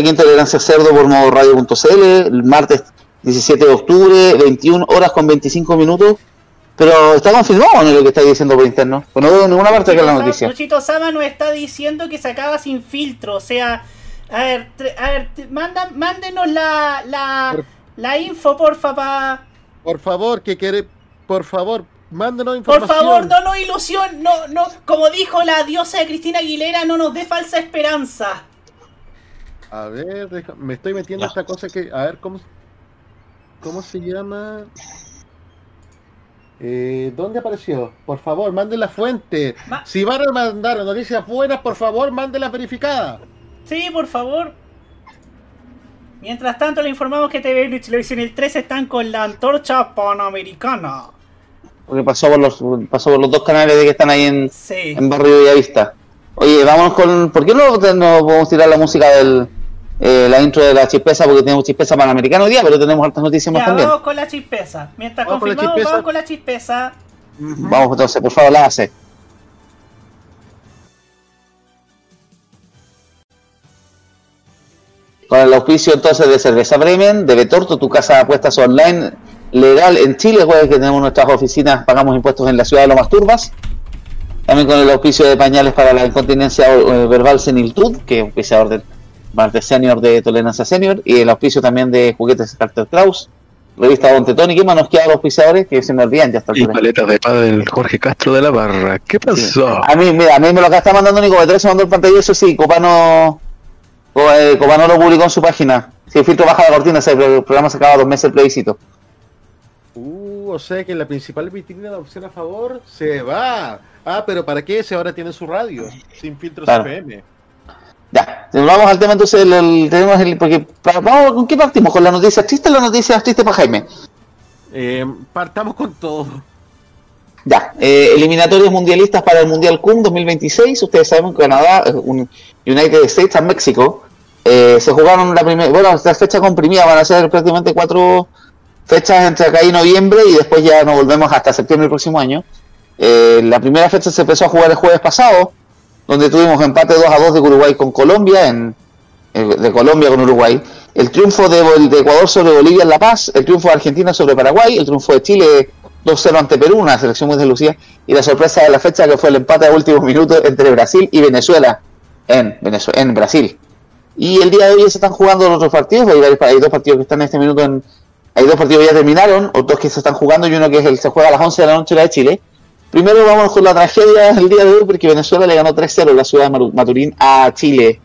Aquí en Tolerancia Cerdo por modo radio.cl el martes 17 de octubre, 21 horas con 25 minutos. Pero está confirmado ¿no? lo que está diciendo por interno. Pues no veo ninguna parte que la noticia. Luchito Sama nos está diciendo que se acaba sin filtro. O sea, a ver, tre- a ver, manda, mándenos la, la, la info, porfa, pa. Por favor, que quiere, por favor, mándenos Por información. favor, no nos ilusión, no, no, como dijo la diosa de Cristina Aguilera, no nos dé falsa esperanza. A ver, deja- me estoy metiendo esta cosa que, a ver, ¿cómo, cómo se llama? Eh, ¿Dónde apareció? Por favor, manden la fuente. Si van a mandar noticias buenas, por favor, mándenlas verificadas. Sí, por favor. Mientras tanto, le informamos que TVN y Televisión el 3 están con la antorcha panamericana. Porque pasó por los, pasó por los dos canales de que están ahí en, Sí. en Barrio Bellavista. Oye, vámonos con. ¿Por qué no, no podemos tirar la música del. Eh, la intro de la chispeza? Porque tenemos chispeza panamericana hoy día, pero tenemos hartas noticias más Ya, también. vamos con la chispeza. Mientras Vamos con la chispeza. vamos con la chispeza. Vamos entonces, por favor, la hace. Con el auspicio entonces de Cerveza Bremen, de Betorto, tu casa de apuestas online legal en Chile, jueves que tenemos nuestras oficinas, pagamos impuestos en la ciudad de Lomas Turbas. También con el auspicio de pañales para la incontinencia eh, verbal seniltud, que es auspiciador del martes senior de Tolerancia Senior, y el auspicio también de juguetes Carter Kraus, revista Don Tetón, y qué más nos queda de auspiciadores que se me olvidan ya hasta Y paletas de padre Jorge Castro de la Barra. ¿Qué pasó? A mí, mira, a mí me lo que está mandando Nico Betrés se mandó el pantallazo, sí, Copano, Co- eh, Copano lo publicó en su página. Si el filtro baja la cortina, pro- programa se acaba dos meses el plebiscito. Uh, o sea que la principal vitrina de opción a favor se va. Ah, pero ¿para qué? Si ahora tiene su radio, sin filtros Claro. FM. Ya, vamos al tema entonces, el, el- tenemos el, porque, vamos, ¿con qué partimos? ¿Con las noticias tristes o las noticias tristes para Jaime? Eh, partamos con todo. Ya, eh, eliminatorios mundialistas para el Mundial CUM 2026. Ustedes saben que Canadá, eh, un- United States and México, eh, se jugaron la primera, bueno, esta fecha comprimida, van a ser prácticamente cuatro fechas entre acá y noviembre y después ya nos volvemos hasta septiembre del próximo año. Eh, la primera fecha se empezó a jugar el jueves pasado, donde tuvimos empate 2 a 2 de Uruguay con Colombia, en, eh, de Colombia con Uruguay. El triunfo de, de Ecuador sobre Bolivia en La Paz, el triunfo de Argentina sobre Paraguay, el triunfo de Chile 2-0 ante Perú, una selección muy deslucida, y la sorpresa de la fecha que fue el empate a últimos minutos entre Brasil y Venezuela en, Venezue- en Brasil. Y el día de hoy se están jugando los otros partidos, hay, dos partidos que están en este minuto en... Hay dos partidos que ya terminaron, otros que se están jugando y uno que se juega a las 11 de la noche la de Chile. Primero vamos con la tragedia del día de hoy porque Venezuela le ganó 3-0 en la ciudad de Maturín a Chile.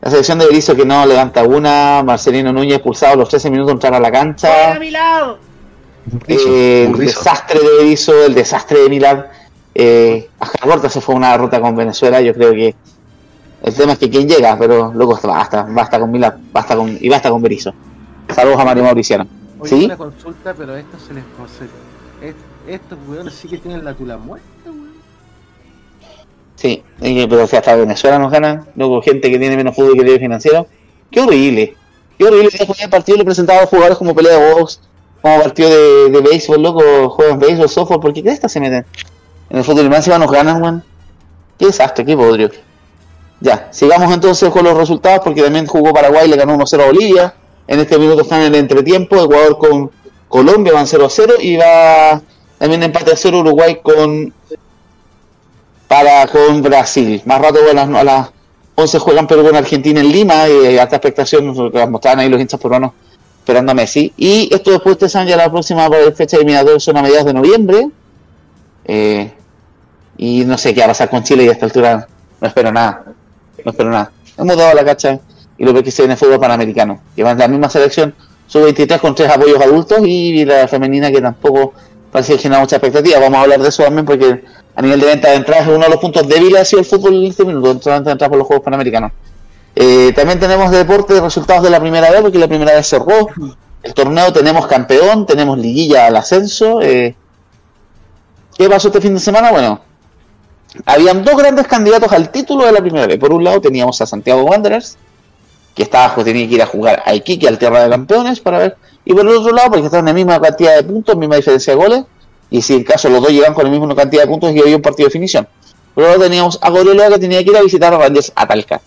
La selección de Berizzo que no levanta una, Marcelino Núñez expulsado a los 13 minutos entrar a la cancha. ¡Fuera a mi lado! Eh, el desastre de Berizzo, el desastre de Milán. Eh, hasta corta se fue una derrota con Venezuela. Yo creo que el tema es que quién llega, pero loco, basta, basta con Milán, basta con, y basta con Berizzo. Saludos a Mario Mauriciano. Oye, ¿Sí? una consulta, pero esto se les se- est- Estos weones sí que tienen la tula muerta, weón. Sí, pero si hasta Venezuela nos gana, luego gente que tiene menos fútbol que tiene financiero. Qué horrible. Qué horrible que el partido le presentaba a jugadores como pelea de box, como partido de, de béisbol, loco, juegan béisbol, softball, ¿por qué crees se meten? En el fútbol y más encima nos ganan, weón. Qué desastre, qué podrio. Ya, sigamos entonces con los resultados porque también jugó Paraguay, le ganó 1-0 a Bolivia. En este minuto están en el entretiempo, Ecuador con Colombia van 0-0 y va también empate a 0 Uruguay con para con Brasil. Más rato a las, a las 11 juegan Perú con Argentina en Lima y alta expectación, nos mostraban ahí los hinchas peruanos esperando a Messi. Y esto después ustedes saben ya la próxima fecha eliminatoria son a mediados de noviembre. Eh, y no sé qué va a pasar con Chile y a esta altura no espero nada. No espero nada. Hemos dado la cacha y lo que se viene el fútbol panamericano. Que van la misma selección, sub-23 con tres apoyos adultos y la femenina que tampoco parece que genera mucha expectativa. Vamos a hablar de eso también porque a nivel de venta de entradas uno de los puntos débiles ha sido el fútbol en este minuto, de entradas por los Juegos Panamericanos. Eh, también tenemos de deporte resultados de la primera vez, porque la primera vez cerró el torneo, tenemos campeón, tenemos liguilla al ascenso. eh. ¿Qué pasó este fin de semana? Bueno, habían dos grandes candidatos al título de la primera vez. Por un lado teníamos a Santiago Wanderers, que estaba abajo, tenía que ir a jugar a Iquique, al Tierra de Campeones, para ver. Y por el otro lado, porque estaban en la misma cantidad de puntos, misma diferencia de goles, y si en caso los dos llegan con la misma cantidad de puntos, y había un partido de definición. Otro lado teníamos a Goreloa que tenía que ir a visitar a Rangers a Talca.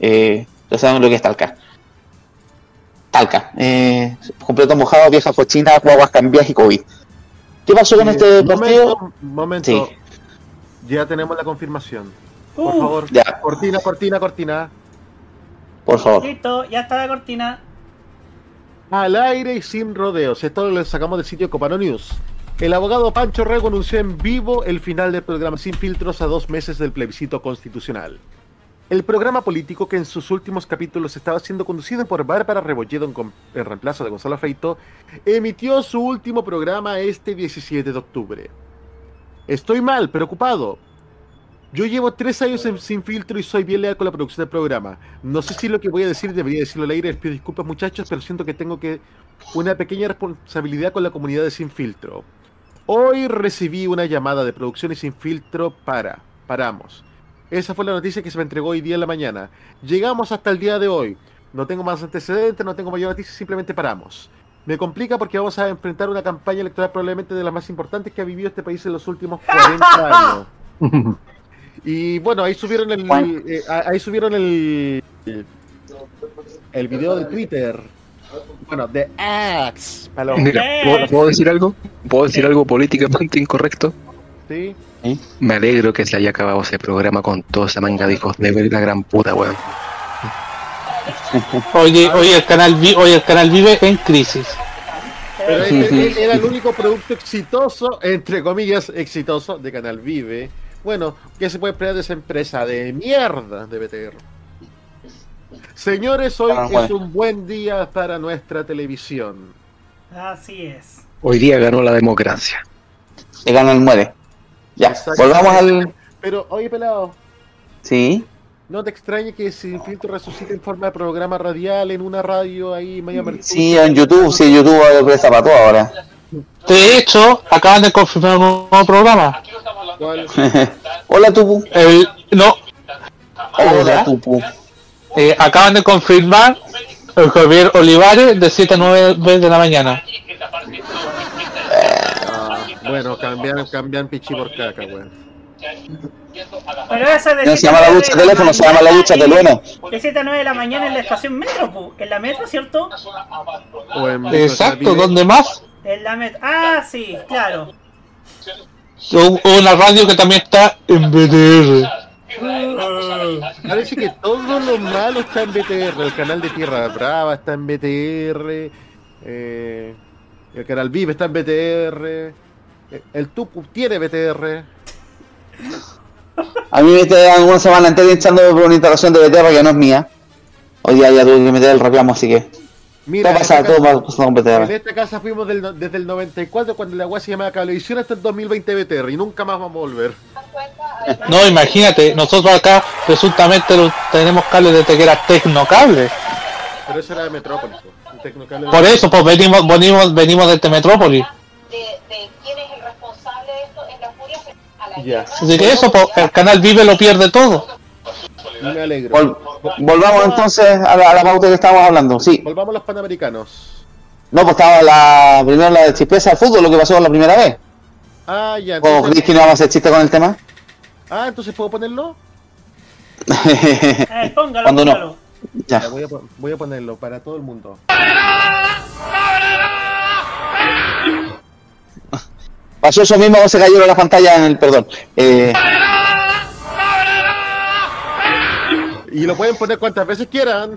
Eh, ya saben lo que es Talca. Talca. Eh, completo mojado, vieja cochina, guaguas cambiadas y COVID. ¿Qué pasó con este Momento, partido? momento. Sí. Ya tenemos la confirmación. Uh, Por favor. Ya. Cortina, cortina, cortina. Por favor. Listo, ya está la cortina. Al aire y sin rodeos. Esto lo sacamos del sitio Copano News. El abogado Pancho Rego anunció en vivo el final del programa Sin Filtros a dos meses del plebiscito constitucional. El programa político que en sus últimos capítulos estaba siendo conducido por Bárbara Rebolledo en, en reemplazo de Gonzalo Feito, emitió su último programa este 17 de octubre. Estoy mal, preocupado. Yo llevo tres años en- sin filtro y soy bien leal con la producción del programa. No sé si lo que voy a decir debería decirlo al aire, les pido disculpas muchachos, pero siento que tengo que una pequeña responsabilidad con la comunidad de Sin Filtro. Hoy recibí una llamada de producción y Sin Filtro para, paramos. Esa fue la noticia que se me entregó hoy día en la mañana. Llegamos hasta el día de hoy. No tengo más antecedentes, no tengo mayor noticia, simplemente paramos. Me complica porque vamos a enfrentar una campaña electoral probablemente de las más importantes que ha vivido este país en los últimos 40 años. Y bueno, ahí subieron el eh, ahí subieron el el video de Twitter. Bueno, de. Paloma. Mira, ¿puedo, puedo decir algo? ¿Puedo decir algo políticamente incorrecto? Sí. Me alegro que se haya acabado ese programa con toda esa manga de hijos de ver la gran puta, weón. Oye, oye, el canal, vi- oye, el canal vive en crisis. Pero este- él era el único producto exitoso, entre comillas, exitoso de Canal Vive. Bueno, ¿qué se puede esperar de esa empresa de mierda de BTR? Señores, hoy Ah, es un buen día para nuestra televisión. Así es. Hoy día ganó la democracia. Le gana el muere. Ya, Exacto. volvamos al. Pero, oye, pelado, Sí. ¿no te extrañe que Sin Filtro resucite en forma de programa radial en una radio ahí, media Sí, en YouTube, sí, YouTube presta para todo ahora. De hecho, acaban de confirmar un nuevo programa. Hola, Tupu. El, no, Hola, Tupu. eh, acaban de confirmar el Javier Olivares de 7 a 9 de la mañana. Ah, bueno, cambian, cambian pichi por caca, weón. Pero eso es de No se 7 llama la 9 ducha de teléfono, se llama la ducha y- teléfono. De 7 a 9 de la mañana en la estación Metro, pu. En la Metro, ¿cierto? O en- Exacto, ¿dónde más? En la Metro. Ah, sí, claro. Un- Una radio que también está en BTR. Parece que todo lo malo está en BTR. El canal de Tierra Brava está en BTR. eh, el canal Vive está en BTR. eh, El Tupu tiene BTR. A mí me quedé una semana entera hinchándome por una instalación de BTR que no es mía. Hoy día ya tuve que meter el reclamo, así que. Mira, todo pasa, en esta todo casa- En esta casa fuimos del desde el 94 cuando la agua se llamaba Cablevisión hasta el 2020 BTR y nunca más vamos a volver. No, imagínate, nosotros acá resultamente lo- tenemos cables de tequera Tecnocable. Pero eso era de Metrópolis. Tecnocable de- Por eso, pues venimos, venimos, venimos desde Metrópolis. Ya. Así que eso, pues el canal Vive lo pierde todo. Me alegro. Vol- volvamos entonces a la, a la pauta que estábamos hablando. Sí. Volvamos a los panamericanos. No, pues estaba la primero la de chispeza del fútbol, lo que pasó la primera vez. Ah, ya. ¿O Entonces, crees que no vamos a hacer chiste con el tema? ah, entonces puedo ponerlo. Eh, póngalo, Cuando no. póngalo. Ya. Ya, voy, a, voy a ponerlo para todo el mundo. Pasó eso mismo, se cayó la pantalla en el perdón. Eh, Y lo pueden poner cuantas veces quieran.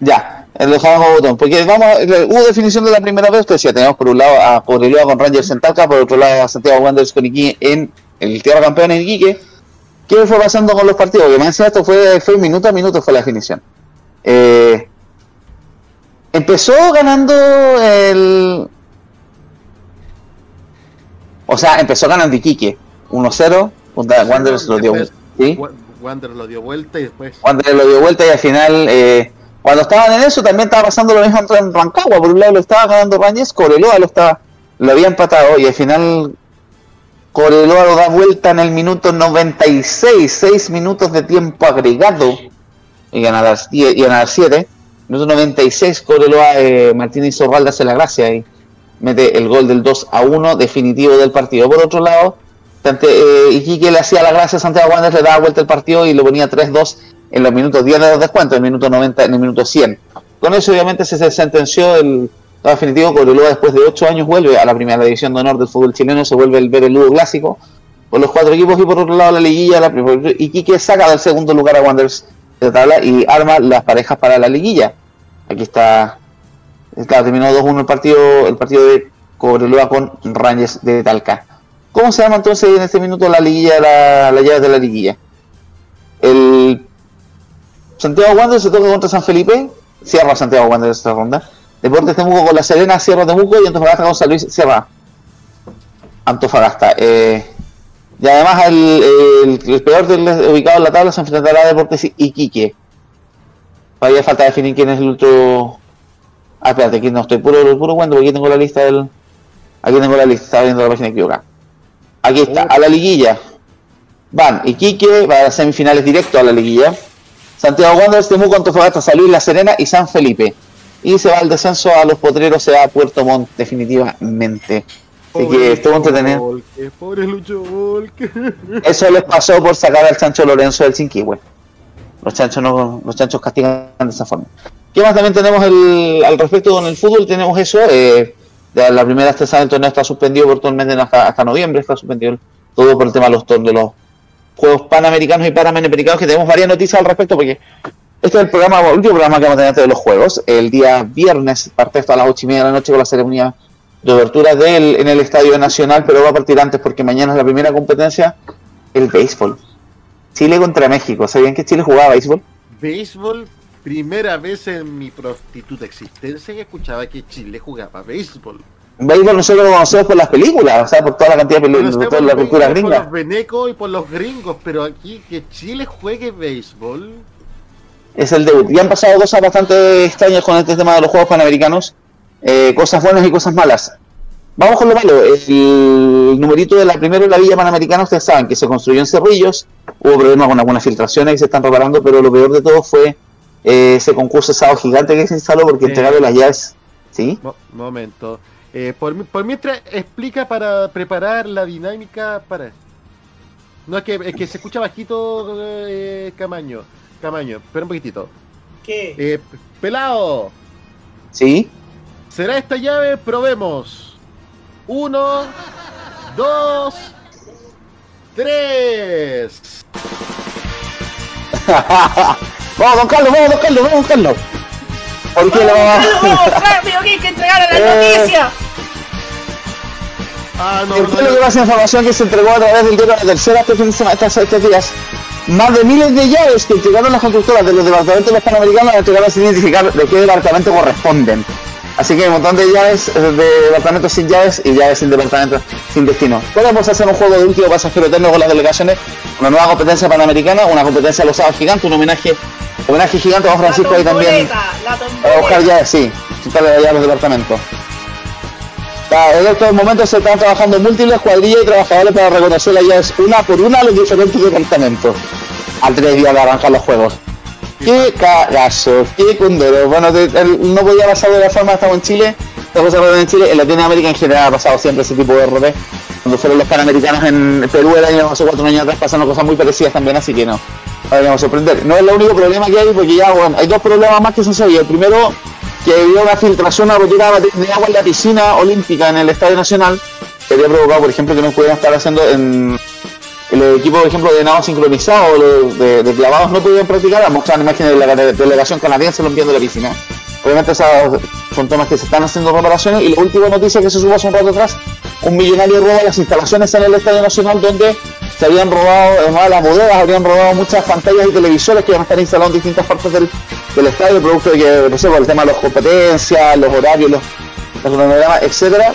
ya, lo dejamos a botón. Porque vamos, hubo definición de la primera vez, que decía, tenemos por un lado a Cobreloa con Rangers en Talca, por otro lado a Santiago Wanderers con Iquique en el Tierra Campeón en Iquique. ¿Qué fue pasando con los partidos? Que me decía esto fue, fue minuto a minuto fue la definición. Eh, empezó ganando el... O sea, empezó ganando Iquique 1-0, Punta Wanderers lo dio. ¿sí? Wa- Wander lo dio vuelta y después. Wander lo dio vuelta y al final, eh, cuando estaban en eso, también estaba pasando lo mismo en Rancagua. Por un lado lo estaba ganando Rangers, Coreloa lo estaba, lo había empatado y al final Coreloa lo da vuelta en el minuto 96, 6 minutos de tiempo agregado y ganar las 10 y ganar 7. Minuto 96, Coreloa, eh, Martínez Zorralda hace la gracia y mete el gol del 2 a 1 definitivo del partido. Por otro lado, eh, Iquique le hacía la gracia a Santiago Wanderers, le daba vuelta el partido y lo ponía 3-2 en los minutos 10 de los descuentos, en el minuto 90, en el minuto 100. Con eso obviamente se, se sentenció el lo definitivo, Cobreloa después de 8 años vuelve a la primera división de honor del fútbol chileno, se vuelve el ver el Ludo clásico con los cuatro equipos y por otro lado la liguilla, la Iquique saca del segundo lugar a Wanderers de la tabla y arma las parejas para la liguilla. Aquí está, está terminó 2-1 el partido, el partido de Cobreloa con Rangers de Talca. ¿Cómo se llama entonces en este minuto la liguilla, la, la llave de la liguilla? El Santiago Wanderers se toca contra San Felipe, cierra Santiago Wanderers esta ronda. Deportes Temuco con La Serena, cierra Temuco y Antofagasta con San Luis, cierra Antofagasta. Eh, y además el, el- el peor del ubicado en la tabla se enfrentará a Deportes Iquique. Todavía falta definir quién es el otro... Ah, espérate, aquí no estoy puro, puro porque aquí tengo la lista del... Aquí tengo la lista, estaba viendo la página equivocada. Aquí está, a la liguilla. Van Iquique, va a las semifinales directo a la liguilla. Santiago Wanderers, Temuco, Antofagasta, San Luis, La Serena y San Felipe. Y se va al descenso a los potreros, se va a Puerto Montt definitivamente. Así que estuvo entretenido. Volque, pobre Lucho Volque. Eso les pasó por sacar al chancho Lorenzo del Cinquihue. Los chanchos no, los chanchos castigan de esa forma. ¿Qué más también tenemos el- al respecto con el fútbol? Tenemos eso. Eh, la primera estresa del torneo está suspendido por todo el mes de hasta, noviembre, está suspendido todo por el tema de los, de los Juegos Panamericanos y Panamericanos, que tenemos varias noticias al respecto, porque este es el programa, el último programa que vamos a tener antes de los Juegos. El día viernes parte esto a las ocho y media de la noche con la ceremonia de obertura del, en el Estadio Nacional, pero va a partir antes porque mañana es la primera competencia, el béisbol. Chile contra México. ¿Sabían que Chile jugaba béisbol? Béisbol, primera vez en mi prostituta existencia que escuchaba que Chile jugaba béisbol. Béisbol nosotros lo conocemos por las películas, o sea, por toda la cantidad de películas, por toda la cultura gringa. Por los venecos y por los gringos, pero aquí que Chile juegue béisbol. es el debut. Y han pasado cosas bastante extrañas con este tema de los Juegos Panamericanos, eh, cosas buenas y cosas malas. Vamos con lo malo. El numerito de la primera la Villa Panamericana, ustedes saben que se construyó en Cerrillos, hubo problemas con algunas filtraciones y se están reparando, pero lo peor de todo fue eh, ese concurso sábado gigante que se instaló porque Eh. entregaron las llaves. ¿Sí? Mo- momento. Eh, por, mi- por mientras, explica para preparar la dinámica para. No, es que, es que se escucha bajito, eh, Camaño. Camaño, espera un poquitito. ¿Qué? Eh, pelado, ¿Sí? ¿será esta llave? Probemos. Uno, dos, tres. vamos, don Carlos, vamos, don Carlos, vamos, don Carlos. ¿Por qué le vamos Carlos, vamos, a... rápido, que hay que entregar a la Eh, noticia. Ah, no, ¿Qué fue lo que pasa? Información que se entregó a través del diario La Tercera este fin de semana, estos, estos días. Más de miles de llaves que entregaron las constructoras de los departamentos de los panamericanos entregaron sin identificar de qué departamento corresponden. Así que hay un montón de llaves eh, de departamentos sin llaves y llaves sin departamentos sin destino. Podemos hacer un juego de último pasajero eterno con las delegaciones, una nueva competencia panamericana, una competencia a los sábados gigantes, un homenaje, homenaje gigante a Juan Francisco ahí también. Tomboleta, la A buscar llaves, sí. Buscar las llaves de los departamentos. Ah, En estos momentos se están trabajando múltiples cuadrillas y trabajadores para reconocer las llaves una por una a los diferentes departamentos. Al tres días de arrancar los juegos. ¡Qué cagazo! ¡Qué condoro! Bueno, no podía pasar de la forma, estamos en Chile. Esta cosa en Chile, en Latinoamérica en general ha pasado siempre ese tipo de errores. Cuando fueron los panamericanos en Perú el año hace cuatro años atrás pasaron cosas muy parecidas también, así que no. No deberíamos sorprender. No es el único problema que hay, porque ya, bueno, hay dos problemas más que son serios. El primero, que había una filtración, una botella de agua en la piscina olímpica en el Estadio Nacional, que había provocado, por ejemplo, que no pudieran estar haciendo en el equipo, por ejemplo, de nado sincronizado, de, de clavados no podían practicar, mostraban imágenes de la de- delegación canadiense limpiando la piscina. Obviamente esas son temas que se están haciendo reparaciones y la última noticia que se supo hace un rato atrás, un millonario roba las instalaciones en el Estadio Nacional donde se habían robado, además las bodegas habían robado muchas pantallas y televisores que iban a estar instalados en distintas partes del, del estadio, producto de que, no sé, por el tema de las competencias, los horarios, los, etcétera,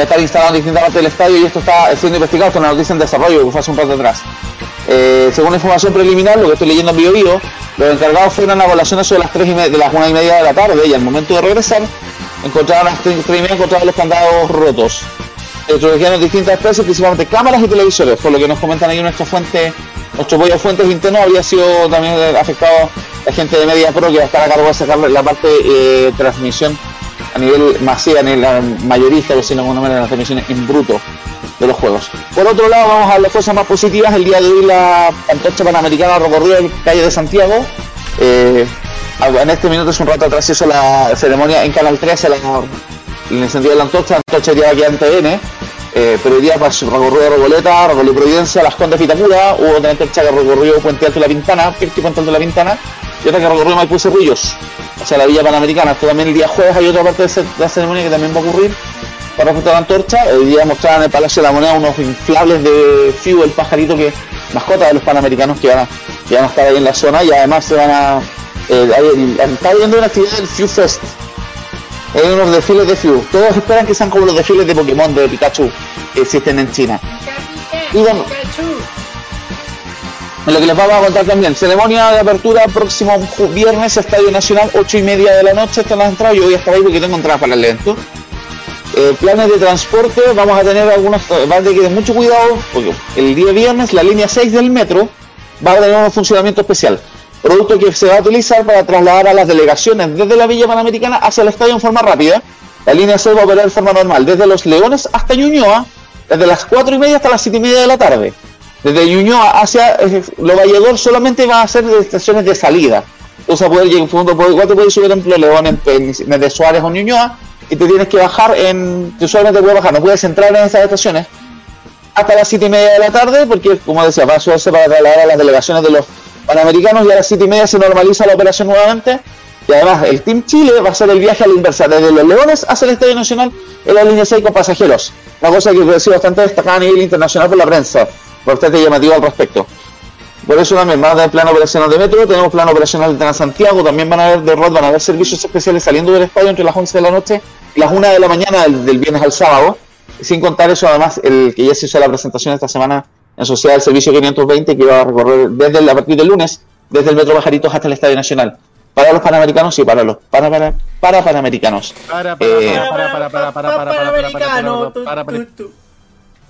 estar instalado en distintas partes del estadio y esto está siendo investigado, esto es una noticia en desarrollo que fue hace un rato atrás. Eh, según la información preliminar, lo que estoy leyendo en Bio Bio, los encargados fueron a evaluaciones sobre las 3 y de las 1 y media de la tarde y al momento de regresar encontraron a las 3 y media encontraron los candados rotos. Introdujeron distintas especies, principalmente cámaras y televisores, por lo que nos comentan ahí nuestra fuente, nuestro pollo fuentes interno había sido también afectado la gente de Media Pro que va a estar a cargo de sacar la parte eh, transmisión a nivel masiva, a nivel eh, mayorista, o decirlo de alguna manera, la transmisión en bruto de los juegos. Por otro lado, vamos a las cosas más positivas. El día de hoy la antorcha panamericana recorrió el calle de Santiago. Eh, en este minuto es un rato atrás hizo la ceremonia en Canal 13, la, el encendido de la antorcha, la antorcha lleva aquí en TN. Eh, pero hoy día pasó, recorrió Reboleta, recorrió Providencia, Las Condes Vitacura, hubo otra antorcha que recorrió Puente Alto de la Pintana, Puente Alto de la Pintana, y otra que recorrió Maipú Cerrillos, o sea, la Villa Panamericana. Esto también el día jueves hay otra parte de la ceremonia que también va a ocurrir con respecto a la antorcha. Hoy día mostraban en el Palacio de la Moneda unos inflables de Fiu, el pajarito que mascota de los panamericanos que van a, que van a estar ahí en la zona y además se van a... Eh, hay- está viendo una actividad del Fiu Fest. Hay unos desfiles de Fiu. Todos esperan que sean como los desfiles de Pokémon de Pikachu que existen en China. Y bueno, lo que les vamos a contar también, ceremonia de apertura próximo viernes, Estadio Nacional, 8 y media de la noche, están las entradas, yo voy a estar ahí porque tengo entradas para el evento. Eh, planes de transporte, vamos a tener algunos, va a tener que mucho cuidado, porque el día viernes la línea 6 del metro va a tener un funcionamiento especial, producto que se va a utilizar para trasladar a las delegaciones desde la Villa Panamericana hacia el estadio en forma rápida. La línea 6 va a operar de forma normal, desde Los Leones hasta Ñuñoa, desde las 4 y media hasta las 7 y media de la tarde. Desde Ñuñoa hacia eh, Lo Valledor solamente va a ser de estaciones de salida. O sea, poder llegar, por ejemplo, igual te puedes subir en León, en, en, de Suárez o Ñuñoa, y te tienes que bajar en. Tú solamente puedes bajar, no puedes entrar en esas estaciones hasta las 7 y media de la tarde, porque, como decía, va a sucederse para trasladar a las delegaciones de los panamericanos y a las 7 y media se normaliza la operación nuevamente. Y además, el Team Chile va a hacer el viaje a la inversa, desde los Leones hacia el Estadio Nacional en la línea 6 con pasajeros. Una cosa que ha sido bastante destacada a nivel internacional por la prensa, bastante llamativo al respecto. Por eso también van a tener plan operacional de metro, tenemos plan operacional de Transantiago, también van a haber de ROD, van a haber servicios especiales saliendo del estadio entre las 11 de la noche y las 1 de la mañana del, del viernes al sábado. Sin contar eso, además, el que ya se hizo la presentación esta semana en sociedad del servicio 520 que va a recorrer desde el, a partir del lunes, desde el Metro Bajaritos hasta el Estadio Nacional. Para los panamericanos y para los para para para panamericanos. Para, para, Eh, para, para, para, para, para, para, para, para,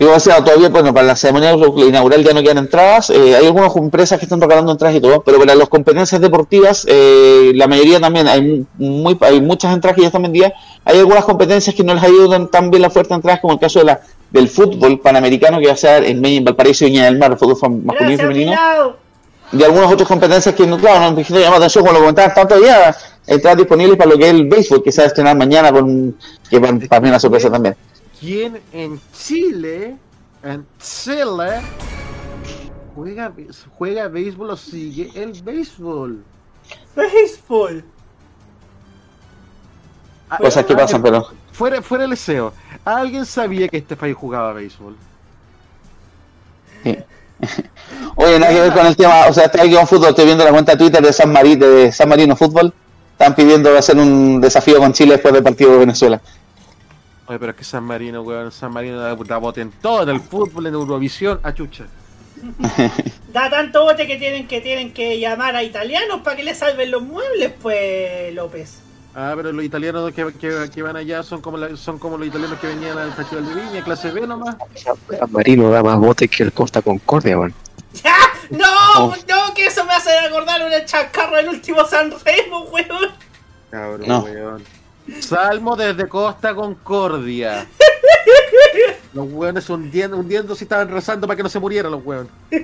Y como decía, todavía, bueno, para la ceremonia inaugural ya no quedan entradas. eh, hay algunas empresas que están regalando entradas y todo, pero para las competencias deportivas, eh, la mayoría también, hay, muy, hay muchas entradas que ya están vendidas. Hay algunas competencias que no les ayudan tan bien la oferta de entradas, como el caso de la, del fútbol panamericano, que va a ser en, en Valparaíso y Viña del Mar, fútbol fam- masculino y femenino. Y algunas otras competencias que, no, claro, no me llama la atención, como lo comentaban, están todavía entradas disponibles para lo que es el béisbol, que se va a estrenar mañana, con, que para mí una sorpresa también. ¿Quién en Chile, en Chile, juega, juega béisbol o sigue el béisbol. Béisbol. Cosas que ah, pasan, pero. Fuera, fuera el SEO, ¿alguien sabía que este país jugaba béisbol? Oye, nada que ver con el tema, o sea, está aquí con fútbol, estoy viendo la cuenta de Twitter de San Marino, de San Marino Fútbol, están pidiendo hacer un desafío con Chile después del partido de Venezuela. Oye, pero es que San Marino, weón, San Marino da, da bote en todo, en el fútbol, en Eurovisión, a chucha. Da tanto bote que tienen que tienen que llamar a italianos para que le salven los muebles, pues López. Ah, pero los italianos que, que, que van allá son como, la- son como los italianos que venían al Festival de Viña, clase B nomás. San Marino da más botes que el Costa Concordia, man. No, Oh. no, que eso me hace acordar una chacarra del último San Remo, weón. Cabrón, No. weón. Salmo desde Costa Concordia. Los weones hundiendo, hundiendo si estaban rezando para que no se murieran los weones.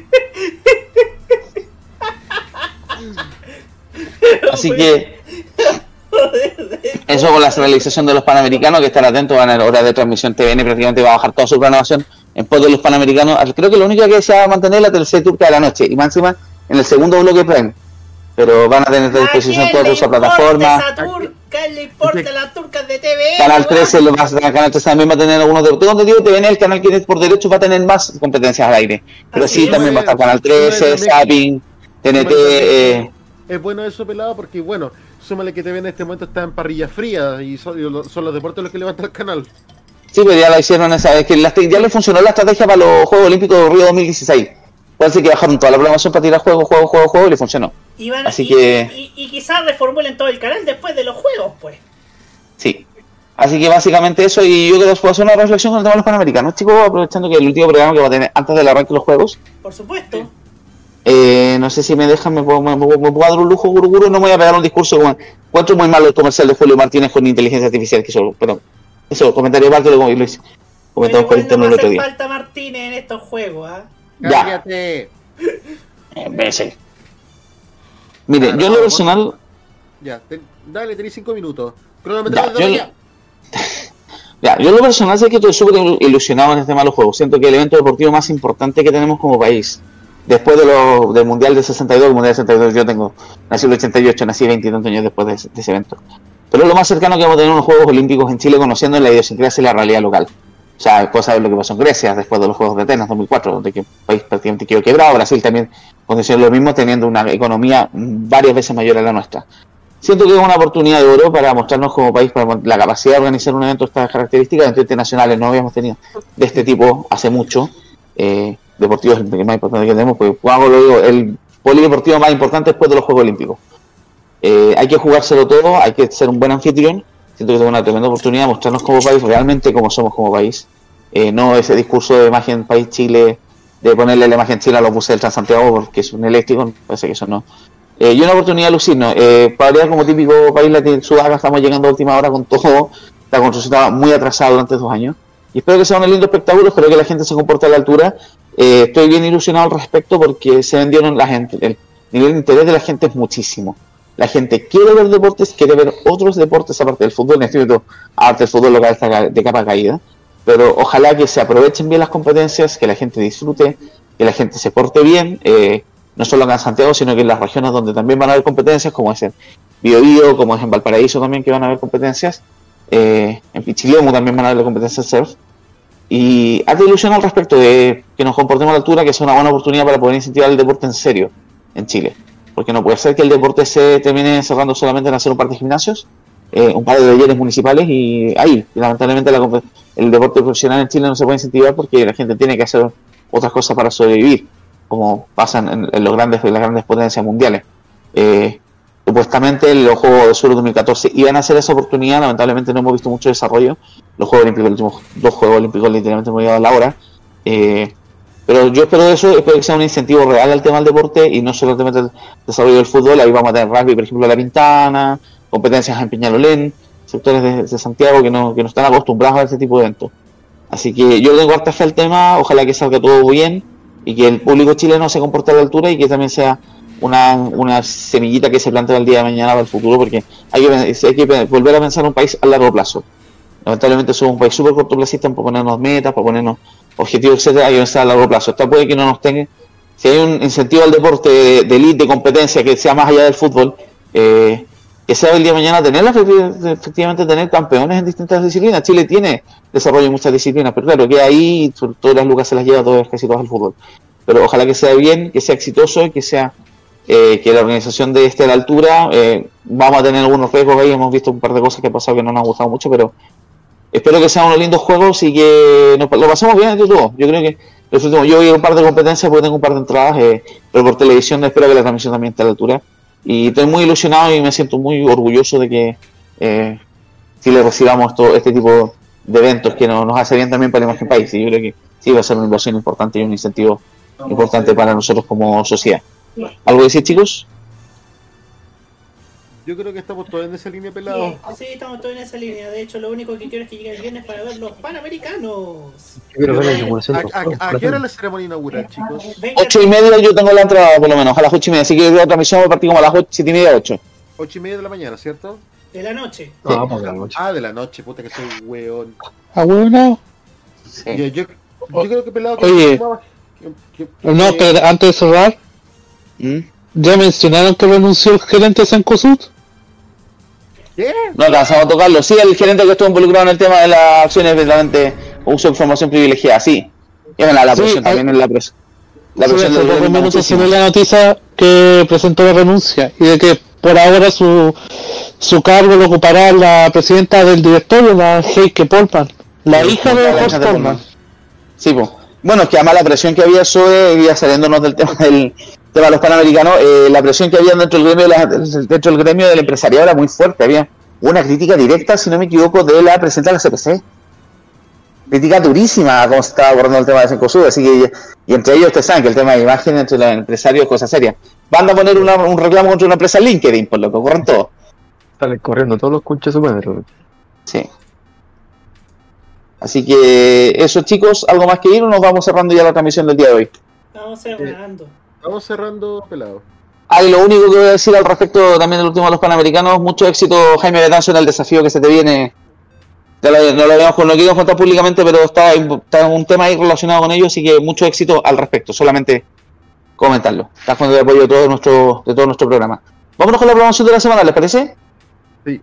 Así que eso con la realización de los Panamericanos, que estar atentos, van a la hora de transmisión TVN, prácticamente va a bajar toda su programación en pos de los Panamericanos. Creo que lo único que se va a mantener es la tercera turca de la noche, y más encima en el segundo bloque Prime. Pero van a tener a disposición ¿A quién le importa turca? ¿Qué importa las turcas de TV? Canal 13, lo más, Canal 13 también va a tener algunos de tengo entendido TVN, el canal que es por derecho va a tener más competencias al aire. Pero Así sí, es, también va a estar Canal 13, Bueno, Zapping, TNT, eh, Es bueno eso, pelado, porque bueno, súmale que TV en este momento está en parrilla fría y son, y lo- son los deportes los que levantan el canal. Sí, pero ya lo hicieron esa vez, que la- ya le funcionó la estrategia para los Juegos Olímpicos de Río 2016. Puede ser que bajaron toda la programación para tirar juego, juego, juego, juego y le funcionó. Y, van- Así y- que- y, y quizás reformulen todo el canal después de los juegos, pues. Sí. Así que básicamente eso, y yo creo que puedo hacer una reflexión con el tema de los Panamericanos, chicos, aprovechando que el último programa que va a tener antes del arranque de los Juegos. Por supuesto. Eh, no sé si me dejan, me puedo, me, puedo- me puedo dar un lujo, guruguru, no me voy a pegar un discurso como... Encuentro muy malo el comercial de Julio Martínez con inteligencia artificial, que solo, pero eso, comentario aparte, lo hice. Comentamos por interno el otro día. falta Martínez en estos juegos, ¿ah? Ya. Cállate. Eh, Mire, yo en lo personal, Ya, te- dale, tenés cinco minutos. De yo- ya. Ya, yo en lo personal sé que estoy súper ilusionado en este tema de los juegos. Siento que el evento deportivo más importante que tenemos como país, después de lo, del Mundial del 62, el Mundial del 62 yo tengo, nací en el 88, nací 20 y tantos años después de ese, de ese evento. Pero es lo más cercano que vamos a tener unos Juegos Olímpicos en Chile conociendo la idiosincrasia y la realidad local. O sea, cosa de lo que pasó en Grecia después de los Juegos de Atenas 2004, donde que el país prácticamente quedó quebrado. Brasil también condicionó lo mismo, teniendo una economía varias veces mayor a la nuestra. Siento que es una oportunidad de oro para mostrarnos como país para la capacidad de organizar un evento de estas características. Eventos internacionales no habíamos tenido de este tipo hace mucho. Eh, deportivo es el más importante que tenemos, porque hago lo digo, el polideportivo más importante después de los Juegos Olímpicos. Eh, hay que jugárselo todo, hay que ser un buen anfitrión. Siento que tengo una tremenda oportunidad de mostrarnos como país, realmente como somos como país. Eh, no ese discurso de imagen país Chile, de ponerle la imagen Chile a los buses del Transantiago porque es un eléctrico, parece que eso no. Eh, y una oportunidad de lucirnos. Eh, para como típico país latino, Sudaca, estamos llegando a última hora con todo. La construcción estaba muy atrasada durante dos años. Y espero que sea un lindo espectáculo, espero que la gente se comporte a la altura. Eh, estoy bien ilusionado al respecto porque se vendieron la gente. El nivel de interés de la gente es muchísimo. La gente quiere ver deportes, quiere ver otros deportes aparte del fútbol. En momento, aparte del fútbol local está de capa caída. Pero ojalá que se aprovechen bien las competencias, que la gente disfrute, que la gente se porte bien. Eh, no solo en Santiago, sino que en las regiones donde también van a haber competencias, como es en Biobío, como es en Valparaíso también, que van a haber competencias. Eh, en Pichilemu también van a haber competencias de surf. Y hazte ilusión al respecto de que nos comportemos a la altura, que es una buena oportunidad para poder incentivar el deporte en serio en Chile. Porque no puede ser que el deporte se termine cerrando solamente en hacer un par de gimnasios, eh, un par de talleres municipales y ahí. Lamentablemente el deporte profesional en Chile no se puede incentivar porque la gente tiene que hacer otras cosas para sobrevivir, como pasan en, los grandes, las grandes potencias mundiales. Eh, supuestamente los Juegos de Sur 2014 iban a ser esa oportunidad, lamentablemente no hemos visto mucho desarrollo. Los Juegos Olímpicos, los últimos dos Juegos Olímpicos literalmente hemos llegado a la hora. Eh, pero yo espero eso, espero que sea un incentivo real al tema del deporte y no solamente el desarrollo del fútbol. Ahí vamos a tener rugby, por ejemplo, La Pintana, competencias en Peñalolén, sectores de, Santiago que no, que no están acostumbrados a este tipo de eventos. Así que yo tengo harta fe al tema, ojalá que salga todo bien y que el público chileno se comporte a la altura y que también sea una, una semillita que se plantea el día de mañana para el futuro, porque hay que, hay que volver a pensar en un país a largo plazo. Lamentablemente somos un país súper cortoplacista para ponernos metas, para ponernos objetivos, etcétera, hay que pensar a largo plazo. Esta puede que no nos tenga, si hay un incentivo al deporte de, elite, de competencia, que sea más allá del fútbol, eh, que sea el día de mañana tener efectivamente tener campeones en distintas disciplinas. Chile tiene desarrollo en muchas disciplinas, pero claro, que ahí todo las lucas se las lleva todas, casi todas el fútbol. Pero ojalá que sea bien, que sea exitoso que sea eh, que la organización de esté a la altura. Eh, vamos a tener algunos riesgos ahí, hemos visto un par de cosas que han pasado que no nos han gustado mucho, pero espero que sean unos lindos juegos y que nos, lo pasemos bien entre todos. Yo creo que los últimos, yo voy a un par de competencias porque tengo un par de entradas, eh, pero por televisión espero que la transmisión también esté a la altura. Y estoy muy ilusionado y me siento muy orgulloso de que eh, Chile recibamos todo este tipo de eventos que nos, nos hace bien también para la imagen país. Y yo creo que sí va a ser una inversión importante y un incentivo importante para nosotros como sociedad. ¿Algo decir, chicos? Yo creo que estamos todos en esa línea pelado. Sí, sí, estamos todos en esa línea. De hecho, lo único que quiero es que llegue el viernes para ver los panamericanos. quiero ver la inauguración ¿A, a- a qué hora la ceremonia inaugural, chicos? Ocho y media yo tengo la entrada por lo menos, a las ocho y media. Así que la transmisión va a partir como a las ocho, siete y media, ocho. Ocho y media de la mañana, ¿cierto? De la noche. Ah, de la noche. Ah, de la noche, puta que soy weón. Ah, bueno. Yo, yo, yo creo que pelado que Oye. que- que- No, que- pero antes de cerrar, ¿Mm? ¿ya mencionaron que renunció el gerente de Sencosud? ¿Qué? No alcanzamos a tocarlo. Sí, el gerente que estuvo involucrado en el tema de las acciones verdaderamente uso de información privilegiada, sí. Y bueno, la Sí, presión hay- también es la presión. La Sí, presión muchísimo. ve la noticia que presentó la renuncia y de que por ahora su, su cargo lo ocupará la presidenta del directorio, la Heike Polman, la hija de La Horst de Polman. Sí, pues. Bueno, es que además la presión que había sobre, ya saliéndonos del tema del tema de los panamericanos, eh, la presión que había dentro del gremio de la- dentro del gremio del empresariado era muy fuerte. Había una crítica directa, si no me equivoco, de la presidenta de la CPC. Crítica durísima a cómo se estaba abordando el tema de Cencosud, así que, y entre ellos ustedes saben que el tema de imagen entre los empresarios es cosa seria. Van a poner una- un reclamo contra una empresa LinkedIn, por lo que ocurren todo. Salen corriendo todos los conches su madre. Sí. Así que eso chicos, algo más que ir o nos vamos cerrando ya la transmisión del día de hoy. Estamos cerrando. Vamos cerrando pelado. Ah, y lo único que voy a decir al respecto también del último de los Panamericanos, mucho éxito Jaime Betanzo en el desafío que se te viene. Ya lo- no lo habíamos no lo quiero contar públicamente, pero está, está un tema ahí relacionado con ello, así que mucho éxito al respecto, solamente comentarlo. Estás con el apoyo de todo nuestro, de todo nuestro programa. Vámonos con la programación de la semana, ¿les parece? Sí.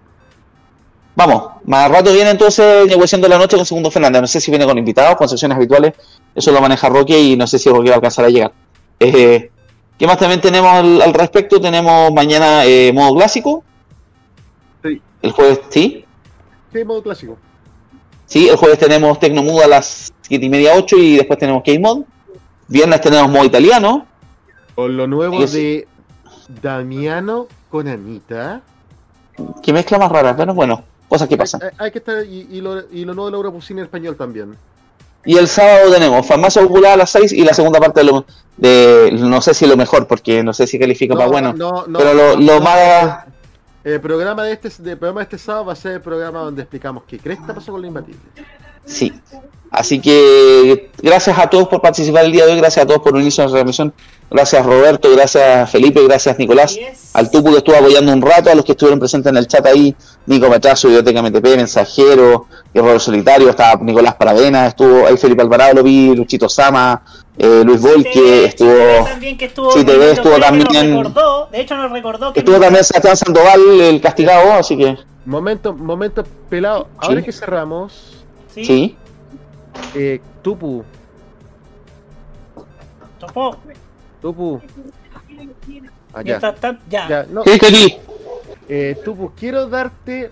Vamos, más rato viene entonces negociando la noche con Segundo Fernández. No sé si viene con invitados, con sesiones habituales. Eso lo maneja Roque y no sé si Roque va a alcanzar a llegar. Eh, ¿Qué más también tenemos al, al respecto? Tenemos mañana eh, modo clásico. Sí. El jueves, sí. Sí, modo clásico. Sí, el jueves tenemos Tecnomood a las 7 y media, 8 y después tenemos K-Mod. Viernes tenemos modo italiano. Con lo nuevo es- de Damiano con Anita. Que mezcla más rara, pero bueno, cosas que pasan. Hay, hay que estar, y, y lo, y lo nuevo de Laura Pusini en español también. Y el sábado tenemos Farmacia Ocular a las 6 y la segunda parte de, lo, de no sé si lo mejor, porque no sé si califica para bueno, no, no, pero lo, más... El programa de este, de, programa de este sábado va a ser el programa donde explicamos qué cresta pasó con la imbatible. Sí. Así que gracias a todos por participar el día de hoy, gracias a todos por unirse a la transmisión, gracias Roberto, gracias Felipe, gracias Nicolás, al Tupu que estuvo apoyando un rato, a los que estuvieron presentes en el chat ahí, Nico Metrazo, Biblioteca MTP, Mensajero, Guerrero Solitario, estaba Nicolás Paravena, estuvo ahí Felipe Alvarado, lo vi, Luchito Sama, eh, Luis Volque, estuvo... También que estuvo. Sí, ves, estuvo creo que nos también- recordó, de hecho, nos recordó que. Estuvo también Sebastián Sandoval, el castigado, así que... Momento, momento pelado. Ahora que cerramos, Sí. eh, Tupu, Topó. Tupu. Ah, ya. Tanto, ya. no. Eh, Tupu, quiero darte,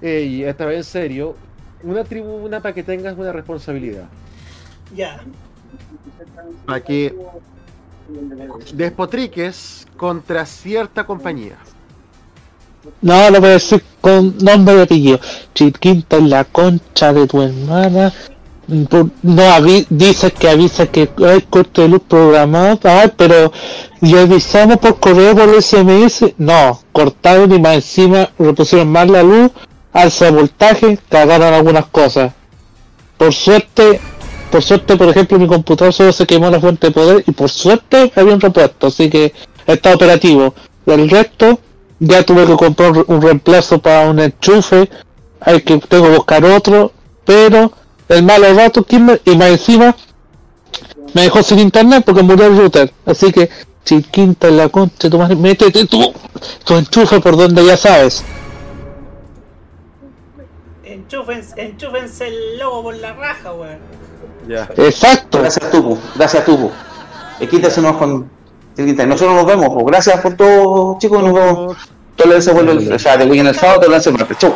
eh, y esta vez en serio, una tribuna para que tengas una responsabilidad. Ya. Para que despotriques contra cierta compañía. No, lo voy a decir con nombre y apellido. Chiquinta en la concha de tu hermana. No avi dices que avisa que hay corte de luz programado, pero le avisamos por correo por SMS. No, cortaron y más encima repusieron más la luz, alza voltaje, cagaron algunas cosas. Por suerte, por suerte, por ejemplo, mi computador solo se quemó la fuente de poder y por suerte había un repuesto, así que está operativo. El resto, ya tuve que comprar un reemplazo para un enchufe, hay que tengo que buscar otro, pero el malo rato me- y más encima me dejó sin internet porque murió el router. Así que, chiquinta en la concha, tu madre, métete tú, tu enchufe por donde ya sabes. Enchúfense, enchúfense el logo por la raja, weón. Ya. Exacto. Gracias, Tupu. Gracias, Tupu. Quítasenos con. Nosotros nos vemos. pues. Gracias por todo, chicos. Nos vemos. Tolerancia vuelve el. O sea, te en el sábado, tolerancia el martes. Chau.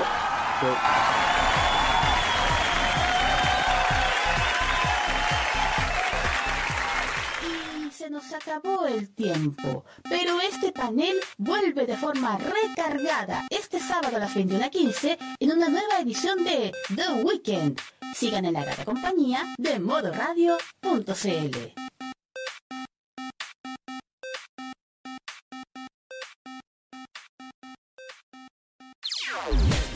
Acabó el tiempo, pero este panel vuelve de forma recargada este sábado a las 21.15 en una nueva edición de The Weekend. Sigan en la grata compañía de modoradio.cl.